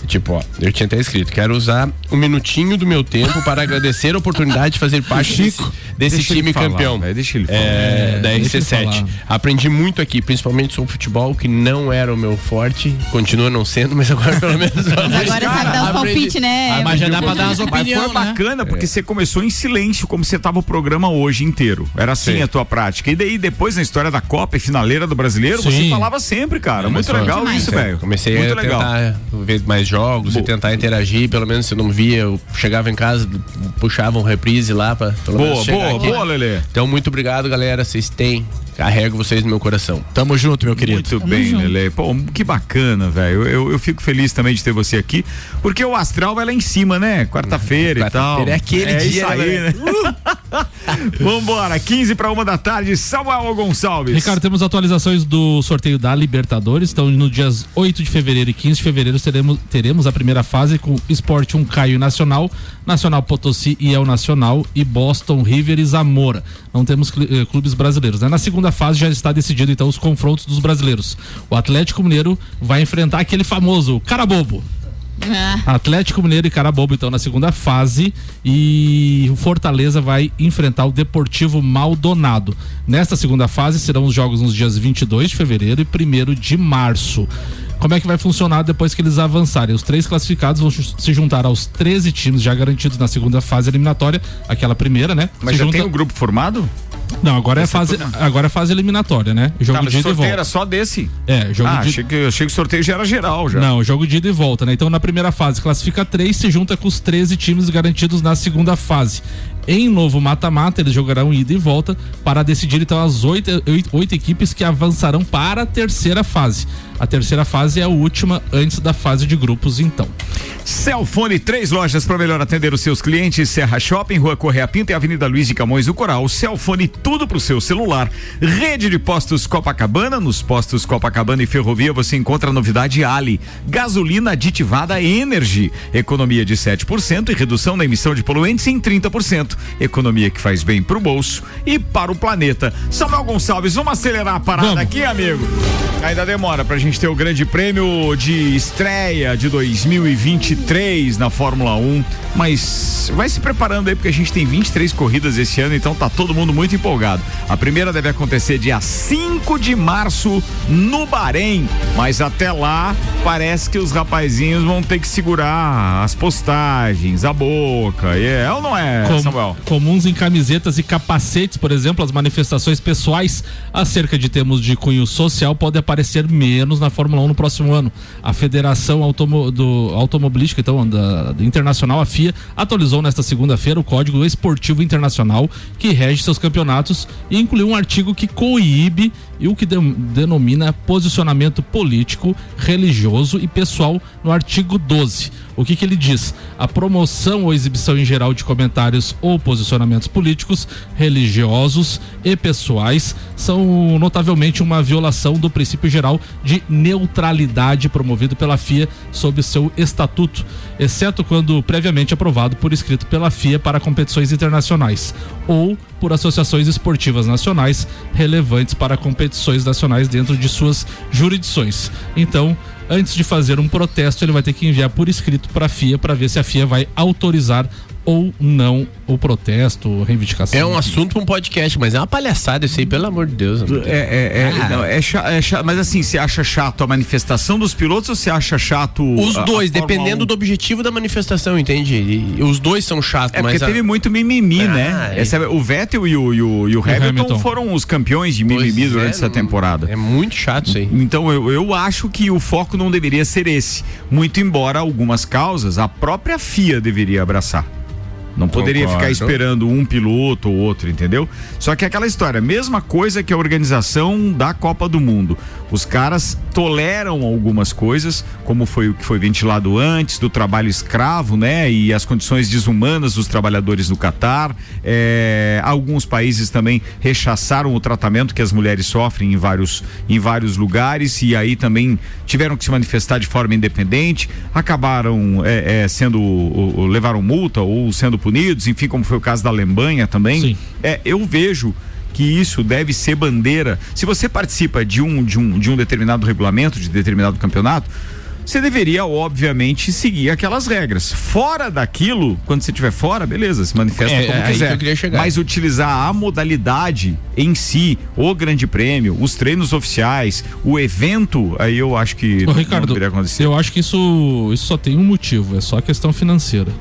Tipo, ó, eu tinha até escrito, quero usar um minutinho do meu tempo para agradecer a oportunidade de fazer parte desse, desse Deixa ele time falar, campeão. velho, deixa ele falar. É, da deixa ele RC7. falar. Aprendi muito aqui, principalmente sobre futebol, que não era o meu forte, continua não sendo, mas agora pelo menos. Mas agora sabe dar os palpites, né? Mas já dá pra dar Mas opiniões, foi né? bacana porque você começou em silêncio, como você tava o programa hoje inteiro. Era assim Sim. a tua prática. E daí, depois, na história da Copa e finaleira do brasileiro, você Sim. falava sempre, cara. Muito legal isso, velho. Comecei Muito a legal. tentar ver mais jogos e tentar interagir, pelo menos se não via, eu chegava em casa, puxava um reprise lá pra pelo Boa, menos chegar boa, aqui. boa, Lelê. Então, muito obrigado, galera. Vocês têm. Carrego vocês no meu coração. Tamo junto, meu querido. Muito bem, Lele. Pô, que bacana, velho. Eu, eu, eu fico feliz também de ter você aqui, porque o astral vai lá em cima, né? Quarta-feira e tal. Quarta-feira é aquele é dia, Isso aí, né? né? Vambora, 15 para uma da tarde, Samuel Gonçalves. Ricardo, temos atualizações do sorteio da Libertadores. Então, no dias 8 de fevereiro e 15 de fevereiro, teremos, teremos a primeira fase com Sport 1 Caio Nacional, Nacional Potosí e El Nacional e Boston River e Zamora. Não temos eh, clubes brasileiros. né? Na segunda fase já está decidido então os confrontos dos brasileiros. O Atlético Mineiro vai enfrentar aquele famoso Carabobo. Ah, Atlético Mineiro e Carabobo, então, na segunda fase. E o Fortaleza vai enfrentar o Deportivo Maldonado. Nesta segunda fase serão os jogos nos dias 22 de fevereiro e 1 de março. Como é que vai funcionar depois que eles avançarem? Os três classificados vão se juntar aos 13 times já garantidos na segunda fase eliminatória, aquela primeira, né? Mas Se já junta- tem o grupo formado? Não, agora é fase, turma. agora é fase eliminatória, né? Jogo Tá, mas de ida e sorteio volta. era só desse? É, jogo ah, de achei que, achei que o sorteio já era geral já. Não, jogo de ida e volta, né? Então na primeira fase classifica três, se junta com os 13 times garantidos na segunda fase. Em novo mata-mata, eles jogarão ida e volta para decidir então as oito, oito, oito equipes que avançarão para a terceira fase. A terceira fase é a última antes da fase de grupos, então. Celfone, três lojas para melhor atender os seus clientes. Serra Shopping, Rua Correia Pinto e Avenida Luiz de Camões do Coral. Celfone, tudo pro seu celular. Rede de postos Copacabana. Nos postos Copacabana e Ferrovia você encontra a novidade Ali. Gasolina aditivada Energy. Economia de 7% e redução na emissão de poluentes em 30%. Economia que faz bem pro bolso e para o planeta. Samuel Gonçalves, vamos acelerar a parada Vamos. aqui, amigo? Ainda demora pra gente ter o grande prêmio de estreia de 2023 na Fórmula 1, mas vai se preparando aí porque a gente tem 23 corridas esse ano, então tá todo mundo muito empolgado. A primeira deve acontecer dia 5 de março no Bahrein, mas até lá parece que os rapazinhos vão ter que segurar as postagens, a boca. É ou não é, Com- Samuel? Comuns em camisetas e capacetes, por exemplo, as manifestações pessoais acerca de termos de cunho social podem aparecer menos na Fórmula 1 no próximo ano. A Federação Automo- do, Automobilística, então, da, da Internacional, a FIA, atualizou nesta segunda-feira o Código Esportivo Internacional que rege seus campeonatos e incluiu um artigo que coíbe e o que de- denomina posicionamento político, religioso e pessoal no artigo 12. O que, que ele diz? A promoção ou exibição em geral de comentários ou posicionamentos políticos, religiosos e pessoais são notavelmente uma violação do princípio geral de neutralidade promovido pela FIA sob seu estatuto, exceto quando previamente aprovado por escrito pela FIA para competições internacionais ou por associações esportivas nacionais relevantes para competições nacionais dentro de suas jurisdições. Então, antes de fazer um protesto, ele vai ter que enviar por escrito para a FIA para ver se a FIA vai autorizar ou não o protesto, reivindicação. É um assunto para um podcast, mas é uma palhaçada isso aí, pelo amor de Deus. É, é, é, Ah. não, é, cha- é cha- mas assim, você acha chato a manifestação dos pilotos ou você acha chato Os a- a dois, Fórmula dependendo 1? do objetivo da manifestação, entende? E- e os dois são chatos, É porque mas. a- teve muito mimimi, Ah, né? é. Essa- o Vettel e o, e o, e o Hamilton, Hamilton. foram os campeões de mimimi Pois durante é, essa temporada. É muito chato isso aí. Então eu, eu acho que o foco não deveria ser esse. Muito embora algumas causas a própria FIA deveria abraçar. Não poderia Concordo. ficar esperando um piloto ou outro, entendeu? Só que é aquela história, mesma coisa que a organização da Copa do Mundo. Os caras toleram algumas coisas, como foi o que foi ventilado antes, do trabalho escravo, né? E as condições desumanas dos trabalhadores no Catar. É, alguns países também rechaçaram o tratamento que as mulheres sofrem em vários, em vários lugares e aí também tiveram que se manifestar de forma independente, acabaram é, é, sendo levaram multa ou sendo punidos, enfim, como foi o caso da Alemanha também. É, eu vejo que isso deve ser bandeira. Se você participa de um, de um, de um determinado regulamento, de determinado campeonato, você deveria, obviamente, seguir aquelas regras. Fora daquilo, quando você estiver fora, beleza, se manifesta É, como é quiser. que eu queria chegar. Mas utilizar a modalidade em si, o grande prêmio, os treinos oficiais, o evento, aí eu acho que Ô, não Ricardo, deveria acontecer. eu acho que isso, isso só tem um motivo, é só a questão financeira.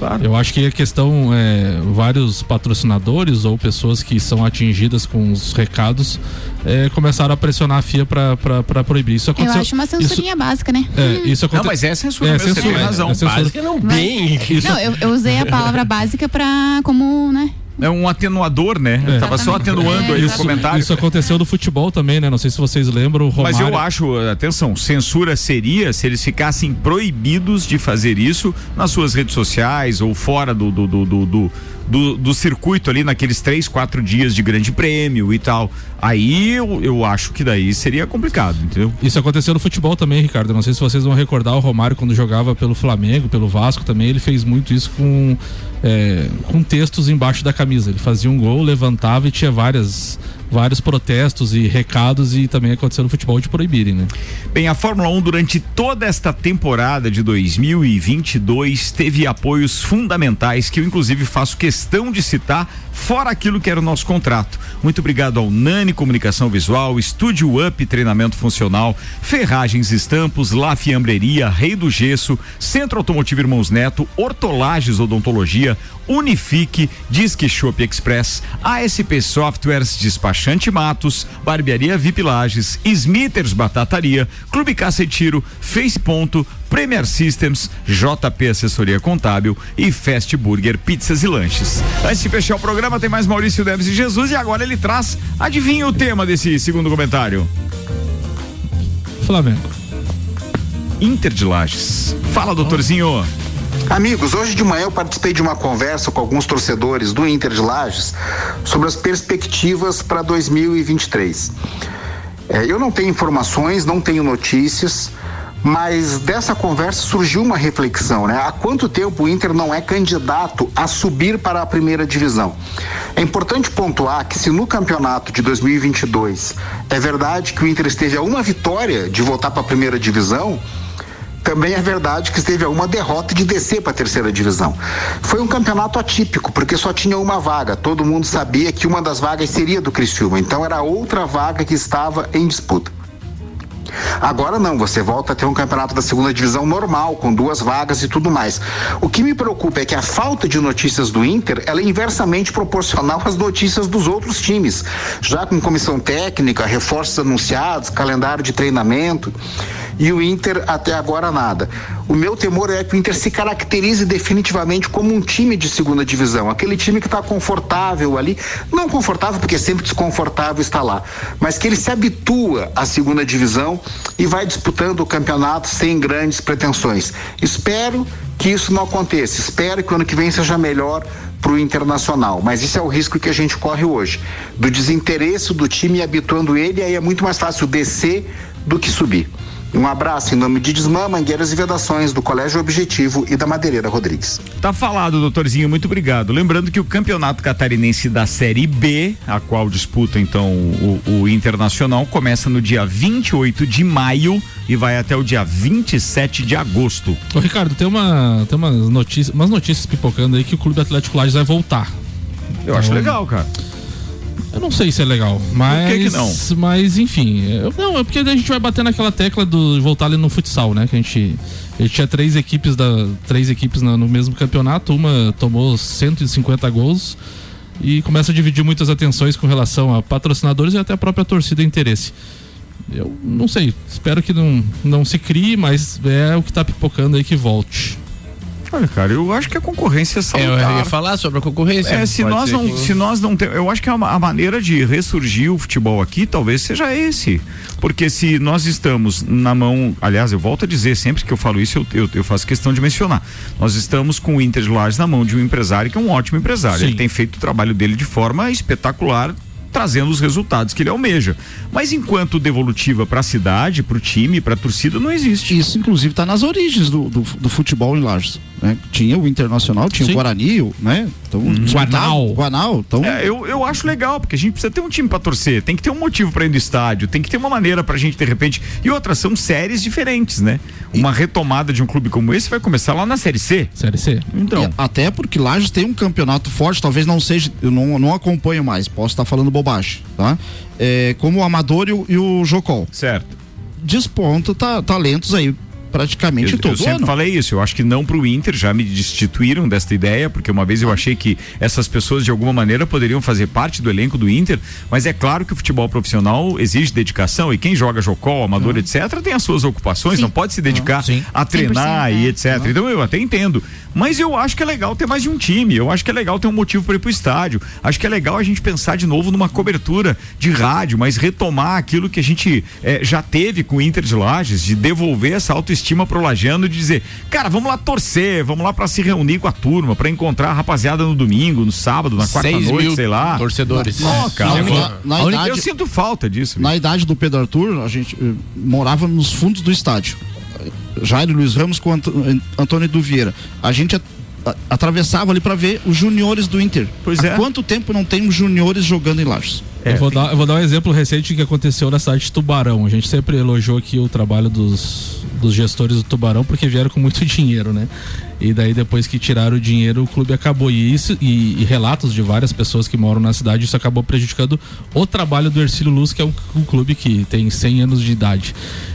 Claro. Eu acho que a questão é vários patrocinadores ou pessoas que são atingidas com os recados é, começaram a pressionar a FIA para proibir. Isso Eu aconteceu. acho uma isso- censurinha básica, né? é, isso aconte- Não, mas é censura mesmo, você tem razão. é censura. Básica não, Mas- bem. Isso- Não, eu, eu usei a palavra básica pra como, né? É um atenuador, né? É. Tava só atenuando aí o isso, comentário. Isso aconteceu no futebol também, né? Não sei se vocês lembram. O Romário, Mas eu acho, atenção, censura seria se eles ficassem proibidos de fazer isso nas suas redes sociais ou fora do, do, do, do, do, do- do circuito ali naqueles três, quatro dias de grande prêmio e tal. Aí eu, eu acho que daí seria complicado, entendeu? Isso aconteceu no futebol também, Ricardo. Não sei se vocês vão recordar o Romário quando jogava pelo Flamengo, pelo Vasco também. Ele fez muito isso com, é, com textos embaixo da camisa. Ele fazia um gol, levantava e tinha várias, vários protestos e recados. E também aconteceu no futebol de proibirem, né? Bem, a Fórmula 1 durante toda esta temporada de 2022 teve apoios fundamentais que eu inclusive faço questão de citar, fora aquilo que era o nosso contrato. Muito obrigado ao Nani Comunicação Visual, Estúdio Up Treinamento Funcional, Ferragens Estampos, La Fiambreria, Rei do Gesso, Centro Automotivo Irmãos Neto, Hortolagens Odontologia, Unifique, Disque Shop Express, ASP Softwares, Despachante Matos, Barbearia VIP Lages, Smithers Batataria, Clube Caça e Tiro, Face Ponto, Premier Systems, JP Assessoria Contábil e Fast Burger Pizzas e Lanches. Antes de fechar o programa, tem mais Maurício Neves e Jesus e agora ele traz, adivinha o tema desse segundo comentário? Flamengo. Inter de Lages. Fala, doutorzinho. Amigos, hoje de manhã eu participei de uma conversa com alguns torcedores do Inter de Lages sobre as perspectivas para 2023. É, eu não tenho informações, não tenho notícias, mas dessa conversa surgiu uma reflexão, né? Há quanto tempo o Inter não é candidato a subir para a primeira divisão? É importante pontuar que se no campeonato de 2022 é verdade que o Inter esteve a uma vitória de voltar para a primeira divisão, também é verdade que esteve a uma derrota de descer para a terceira divisão. Foi um campeonato atípico, porque só tinha uma vaga. Todo mundo sabia que uma das vagas seria do Criciúma, então era outra vaga que estava em disputa. Agora não, você volta a ter um campeonato da segunda divisão normal, com duas vagas e tudo mais. O que me preocupa é que a falta de notícias do Inter ela é inversamente proporcional às notícias dos outros times, já com comissão técnica, reforços anunciados, calendário de treinamento. E o Inter até agora nada. O meu temor é que o Inter se caracterize definitivamente como um time de segunda divisão, aquele time que está confortável ali, não confortável porque sempre desconfortável estar lá, mas que ele se habitua à segunda divisão e vai disputando o campeonato sem grandes pretensões. Espero que isso não aconteça. Espero que o ano que vem seja melhor para o internacional. Mas isso é o risco que a gente corre hoje. Do desinteresse do time habituando ele, aí é muito mais fácil descer do que subir. Um abraço em nome de Desmã, Mangueiras e Vedações, do Colégio Objetivo e da Madeireira Rodrigues. Tá falado, doutorzinho, muito obrigado. Lembrando que o Campeonato Catarinense da Série B, a qual disputa então o, o Internacional, começa no dia 28 de maio e vai até o dia 27 de agosto. Ô, Ricardo, tem, uma, tem umas, notícias, umas notícias pipocando aí que o Clube Atlético Lages vai voltar. Eu acho legal, cara. Eu não sei se é legal, mas. Por que que não? Mas, enfim. eu- não, é porque a gente vai bater naquela tecla do voltar ali no futsal, né? Que a gente. A gente tinha três equipes, da, três equipes na- no mesmo campeonato, uma tomou 150 gols e começa a dividir muitas atenções com relação a patrocinadores e até a própria torcida interesse. Eu não sei, espero que não, não se crie, mas é o que tá pipocando aí que volte. Olha, cara, eu acho que a concorrência é Eu salutar. ia falar sobre a concorrência. É, se Pode nós não, que- se nós não temos, eu acho que a, a maneira de ressurgir o futebol aqui talvez seja esse, porque se nós estamos na mão, aliás, eu volto a dizer sempre que eu falo isso, eu, eu, eu faço questão de mencionar, nós estamos com o Inter de Lages na mão de um empresário que é um ótimo empresário, Sim. ele tem feito o trabalho dele de forma espetacular trazendo os resultados que ele almeja. Mas enquanto devolutiva para a cidade, para o time, para a torcida, não existe. Isso, inclusive, está nas origens do, do, do futebol em Lages. Né? Tinha o Internacional, tinha Sim. o Guarani, o, né? Então, Guanal. Guanal. Então, É, eu, eu acho legal, porque a gente precisa ter um time pra torcer, tem que ter um motivo pra ir no estádio, tem que ter uma maneira pra gente, de repente. E outras são séries diferentes, né? Uma retomada de um clube como esse vai começar lá na Série C. Série C. Então. É, até porque Lages tem um campeonato forte, talvez não seja, eu não, não acompanho mais, posso estar falando bobagem, tá? É, como o Amador e o, e o Jocol. Certo. Desponta ta- talentos aí praticamente Eu, todo eu sempre ano. falei isso, eu acho que não pro Inter, já me destituíram desta ideia, porque uma vez eu achei que essas pessoas de alguma maneira poderiam fazer parte do elenco do Inter, mas é claro que o futebol profissional exige dedicação e quem joga jocol, amador, etc, tem as suas ocupações, não pode se dedicar a treinar 100%, e etc. Então eu até entendo, mas eu acho que é legal ter mais de um time, eu acho que é legal ter um motivo para ir pro estádio, acho que é legal a gente pensar de novo numa cobertura de rádio, mas retomar aquilo que a gente eh, já teve com o Inter de Lages, de devolver essa autoestima pro Lajano, de dizer, cara, vamos lá torcer, vamos lá para se reunir com a turma, para encontrar a rapaziada no domingo, no sábado, na quarta Seis noite, mil sei lá. torcedores. Ó, cara, Na- na- idade- eu sinto falta disso. Na idade do Pedro Arthur, a gente eh, morava nos fundos do estádio. Jairo Luiz Ramos com Ant- Antônio do Vieira. A gente a- a- atravessava ali para ver os juniores do Inter. Pois Há é. quanto tempo não tem os juniores jogando em Lages? Eu, vou dar, eu vou dar um exemplo recente que aconteceu na cidade de Tubarão. A gente sempre elogiou aqui o trabalho dos, dos gestores do Tubarão porque vieram com muito dinheiro, né? E daí depois que tiraram o dinheiro, o clube acabou. E isso, e, e relatos de várias pessoas que moram na cidade, isso acabou prejudicando o trabalho do Ercílio Luz, que é um, um clube que tem 100 anos de idade.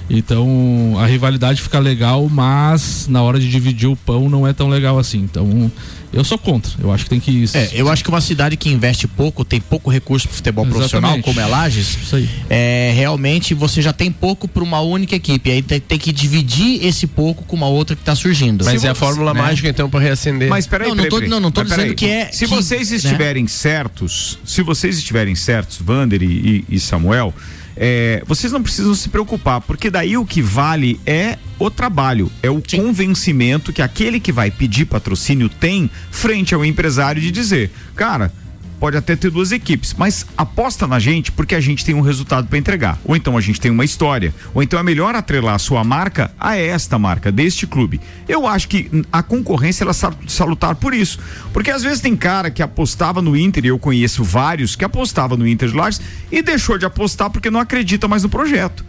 Então a rivalidade fica legal, mas na hora de dividir o pão não é tão legal assim. Então eu sou contra. Eu acho que tem que. É, eu acho que uma cidade que investe pouco, tem pouco recurso pro futebol Exatamente. profissional, como é Lages, Isso aí. é, realmente você já tem pouco para uma única equipe. Aí tem, tem que dividir esse pouco com uma outra que tá surgindo. Mas é a fórmula né? mágica então para reacender. Mas peraí, Não, não peraí, tô- peraí. não, não tô dizendo peraí. que é- Se que- vocês né? estiverem certos, se vocês estiverem certos, Vander e, e- e Samuel, é, vocês não precisam se preocupar, porque daí o que vale é o trabalho, é o convencimento que aquele que vai pedir patrocínio tem frente ao empresário de dizer, cara. Pode até ter duas equipes, mas aposta na gente porque a gente tem um resultado para entregar. Ou então a gente tem uma história. Ou então é melhor atrelar a sua marca a esta marca, deste clube. Eu acho que a concorrência ela sal- salutar por isso. Porque às vezes tem cara que apostava no Inter, e eu conheço vários que apostava no Inter de Lages e deixou de apostar porque não acredita mais no projeto.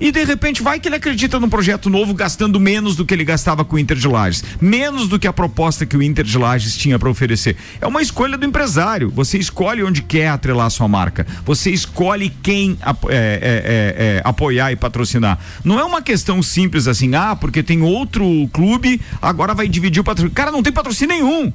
E de repente vai que ele acredita num projeto novo gastando menos do que ele gastava com o Inter de Lages, menos do que a proposta que o Inter de Lages tinha para oferecer. É uma escolha do empresário. Você escolhe onde quer atrelar a sua marca. Você escolhe quem é, é, é, é, apoiar e patrocinar. Não é uma questão simples assim, ah, porque tem outro clube, agora vai dividir o patrocínio. Cara, não tem patrocínio nenhum.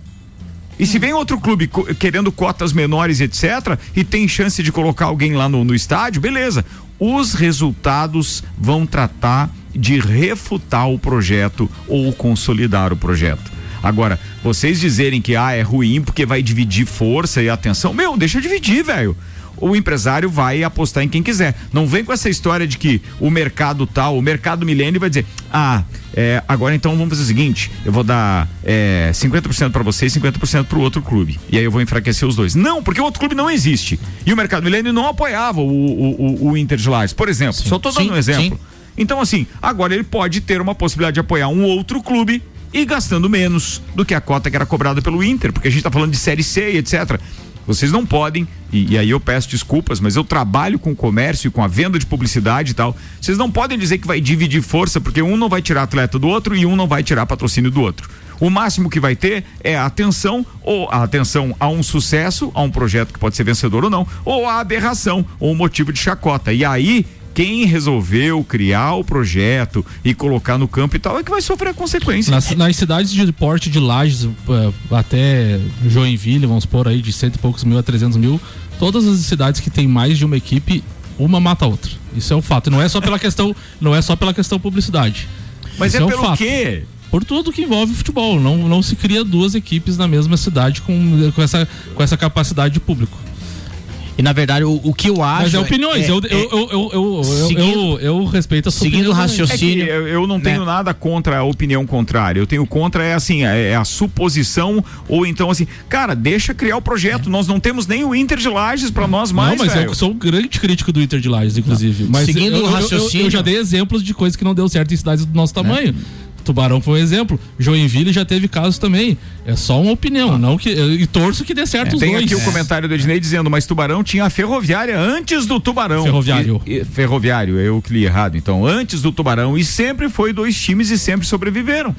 E se vem outro clube querendo cotas menores, etc., e tem chance de colocar alguém lá no, no estádio, beleza. Os resultados vão tratar de refutar o projeto ou consolidar o projeto. Agora, vocês dizerem que ah, é ruim porque vai dividir força e atenção, meu, deixa dividir, velho o empresário vai apostar em quem quiser. Não vem com essa história de que o mercado tal, o mercado milênio vai dizer, ah, é, agora então vamos fazer o seguinte, eu vou dar é, 50% para você e 50% para o outro clube. E aí eu vou enfraquecer os dois. Não, porque o outro clube não existe. E o mercado milênio não apoiava o, o, o, o Inter de Lages, por exemplo. Sim. Só estou dando Sim, um exemplo. sim. Então, assim, agora ele pode ter uma possibilidade de apoiar um outro clube e gastando menos do que a cota que era cobrada pelo Inter, porque a gente está falando de Série C e etc. Vocês não podem, e, e aí eu peço desculpas, mas eu trabalho com o comércio e com a venda de publicidade e tal. Vocês não podem dizer que vai dividir força, porque um não vai tirar atleta do outro e um não vai tirar patrocínio do outro. O máximo que vai ter é a atenção, ou a atenção a um sucesso, a um projeto que pode ser vencedor ou não, ou a aberração, ou um motivo de chacota. E aí, quem resolveu criar o projeto e colocar no campo e tal é que vai sofrer a consequência. Nas, nas cidades de porte de lajes até Joinville, vamos supor aí, de cento e poucos mil a 300 mil, todas as cidades que tem mais de uma equipe, uma mata a outra. Isso é um fato. E não é só pela questão, não é só pela questão publicidade. Mas Isso é um pelo fato. quê? Por tudo que envolve futebol. Não, não se cria duas equipes na mesma cidade com, com, essa, com essa capacidade de público. E na verdade, o, o que eu acho. Mas é opiniões. é- eu, é- eu, eu, eu, eu, eu, Seguindo- eu, eu respeito a sua seguindo o raciocínio- É eu, não tenho né? nada contra a opinião contrária. Eu tenho contra é assim, é, é a suposição ou então assim, cara, deixa criar o projeto. Nós não temos nem o Inter de Lages para nós mais, não, mas velho. eu sou um grande crítico do Inter de Lages, inclusive. Mas Seguindo eu, o eu- eu- raciocínio- Eu, já dei exemplos de coisas que não deu certo em cidades do nosso tamanho. Tubarão foi um exemplo. Joinville já teve casos também. É só uma opinião, não que e torço que dê certo os Tem dois. aqui o comentário do Ednei dizendo, mas Tubarão tinha a ferroviária antes do Tubarão. Ferroviário. E- e- ferroviário, eu que li errado. Então, antes do Tubarão. E sempre foi dois times e sempre sobreviveram.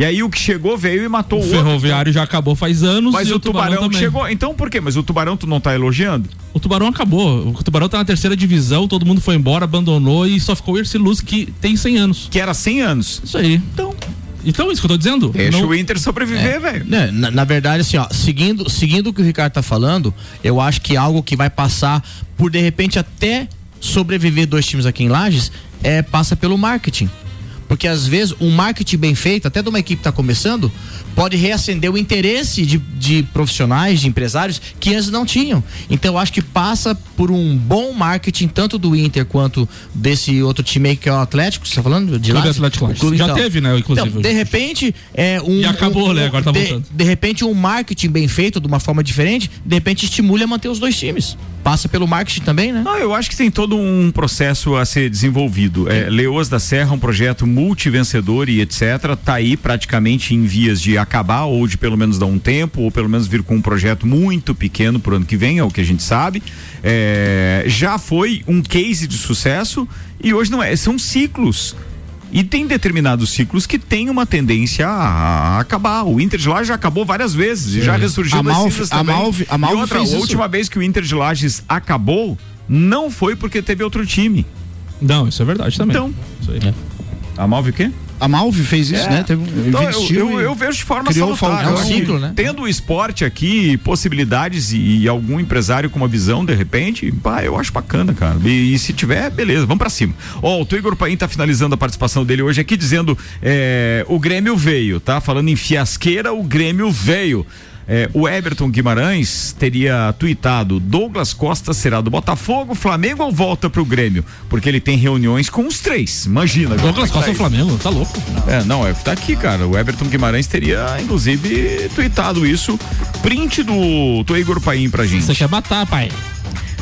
E aí o que chegou veio e matou O o, outro. Ferroviário já acabou faz anos. Mas e o Tubarão, também. chegou. Então por quê? Mas o Tubarão tu não tá elogiando? O Tubarão acabou. O Tubarão tá na terceira divisão, todo mundo foi embora, abandonou e só ficou o Erci Luz que tem 100 anos. Que era 100 anos. Isso aí. Então, então isso que eu tô dizendo. Deixa Não- o Inter sobreviver, É. velho. Né, Na, na verdade, assim, ó, seguindo, seguindo o que o Ricardo tá falando, eu acho que algo que vai passar por de repente até sobreviver dois times aqui em Lages é passa pelo marketing. Porque às vezes um marketing bem feito, até de uma equipe que tá começando, pode reacender o interesse de, de profissionais, de empresários que antes não tinham. Então eu acho que passa por um bom marketing, tanto do Inter quanto desse outro time aí que é o Atlético, você tá falando? De Clube? Atlético O clube, Já teve, né, inclusive. Então, de repente, é um. E acabou, um- né? Agora tá de, voltando. de repente, um marketing bem feito, de uma forma diferente, de repente estimule a manter os dois times. Passa pelo marketing também, né? Não, eu acho que tem todo um processo a ser desenvolvido. É, Leoas da Serra, um projeto multivencedor e etc. Tá aí praticamente em vias de acabar ou de pelo menos dar um tempo ou pelo menos vir com um projeto muito pequeno pro ano que vem, é o que a gente sabe. É, já foi um case de sucesso e hoje não é. São ciclos. E tem determinados ciclos que têm uma tendência a, a acabar. O Inter de Lages já acabou várias vezes e já ressurgiu A Malve- a. Malve- a E Malve outra, fez a isso. última vez que o Inter de Lages acabou não foi porque teve outro time. Não, isso é verdade também. Então, Isso aí. a Malve o quê? A Malve fez isso, É. né? Teve, um- Então, eu, eu, eu vejo de forma criou o salutar. Eu acho que né? Tendo o esporte aqui, possibilidades e, e algum empresário com uma visão, de repente, pá, eu acho bacana, cara. E, e se tiver, beleza, vamos pra cima. Ó, o teu Igor Paim tá finalizando a participação dele hoje aqui dizendo: é, o Grêmio veio, tá? Falando em fiasqueira, o Grêmio veio. É, o Everton Guimarães teria tuitado: Douglas Costa será do Botafogo, Flamengo ou volta pro Grêmio? Porque ele tem reuniões com os três. Imagina. Douglas tá Costa é isso? Flamengo, tá louco. É, não, é, tá aqui, cara. O Everton Guimarães teria, inclusive, tweetado isso. Print do, do Igor Paim pra gente. Você quer matar, pai?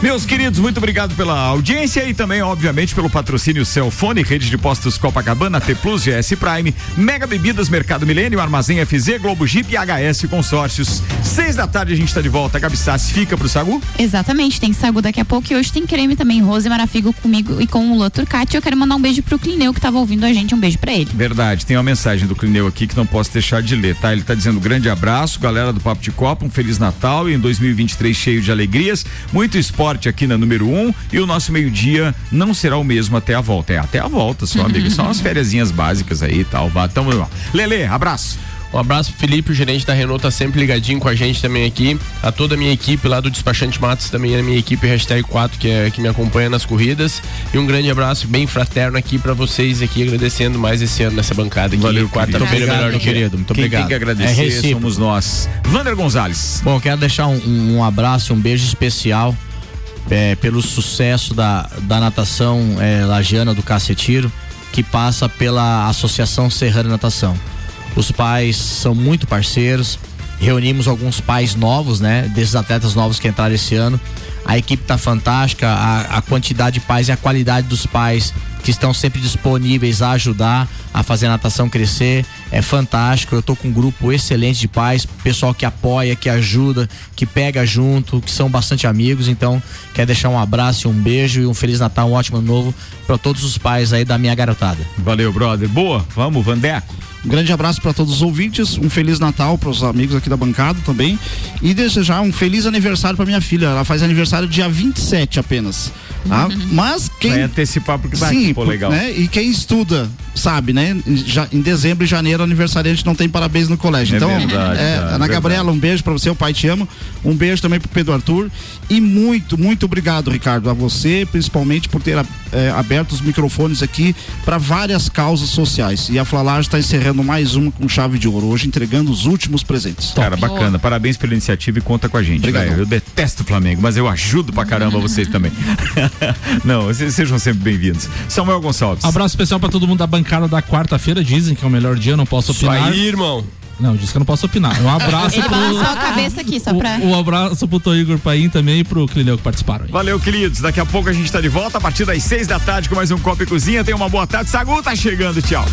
Meus queridos, muito obrigado pela audiência e também, obviamente, pelo patrocínio Celfone, Rede de Postos Copacabana, T Plus, GS Prime, Mega Bebidas, Mercado Milênio, Armazém FZ, Globo Jeep e HS Consórcios. Seis da tarde a gente tá de volta. Gabi Sassi fica pro Sagu? Exatamente, tem sagu daqui a pouco e hoje tem creme também, Rose Marafigo comigo e com o Lua Turcati. Eu quero mandar um beijo pro Clineu que tava ouvindo a gente, um beijo pra ele. Verdade, tem uma mensagem do Clineu aqui que não posso deixar de ler, tá? Ele tá dizendo grande abraço, galera do Papo de Copa, um Feliz Natal e em 2023 cheio de alegrias, muito esporte aqui na número um e o nosso meio-dia não será o mesmo até a volta. É até a volta, só amigo, são umas fériasinhas básicas aí e tal. Vá, tamo lá. Lele, abraço. Um abraço pro Felipe, o gerente da Renault, tá sempre ligadinho com a gente também aqui. A toda a minha equipe lá do Despachante Matos, também a minha equipe hashtag 4, que, é, que me acompanha nas corridas. E um grande abraço bem fraterno aqui para vocês aqui, agradecendo mais esse ano nessa bancada aqui. Valeu, quarta-feira querido. melhor do que querido. Muito Quem obrigado. tem que É agradecer recíproco. somos nós. Vander Gonzalez. Bom, quero deixar um, um abraço, um beijo especial é, pelo sucesso da, da natação é, lagiana do Cacetiro, que passa pela Associação Serrana Natação. Os pais são muito parceiros, reunimos alguns pais novos, né, desses atletas novos que entraram esse ano. A equipe tá fantástica, a, a quantidade de pais e a qualidade dos pais que estão sempre disponíveis a ajudar a fazer a natação crescer. É fantástico. Eu tô com um grupo excelente de pais, pessoal que apoia, que ajuda, que pega junto, que são bastante amigos. Então, quero deixar um abraço, um beijo e um feliz Natal, um ótimo ano novo para todos os pais aí da minha garotada. Valeu, brother. Boa, vamos, Vandeco. Um grande abraço para todos os ouvintes, um feliz Natal para os amigos aqui da bancada também e desejar um feliz aniversário para minha filha. Ela faz aniversário dia 27 apenas. Tá? Mas quem Vai antecipar porque tá Sim, aqui, pô, legal. né? E quem estuda sabe, né? Em ja- em dezembro e janeiro aniversariante não tem parabéns no colégio. É então, verdade, é, Ana verdade. Gabriela, um beijo para você, o pai te ama. Um beijo também pro Pedro Arthur e muito, muito obrigado, Ricardo, a você, principalmente por ter é, aberto os microfones aqui para várias causas sociais. E a Flalar está encerrando mais uma com chave de ouro, hoje entregando os últimos presentes. Cara, bacana. Parabéns pela iniciativa e conta com a gente. Eu detesto o Flamengo, mas eu ajudo pra caramba vocês também. Não, vocês sejam sempre bem-vindos. Samuel Gonçalves. Abraço especial pra todo mundo da bancada da quarta-feira. Dizem que é o melhor dia, não posso Isso opinar. aí, irmão. Não, disse que eu não posso opinar. Um abraço Ele balançou a cabeça aqui, só pra. Um abraço pro Tô Igor Paim também e pro Clineu que participaram. aí. Valeu, queridos. Daqui a pouco a gente tá de volta a partir das seis da tarde com mais um Copa e Cozinha. Tenha uma boa tarde. Sagu tá chegando. Tchau.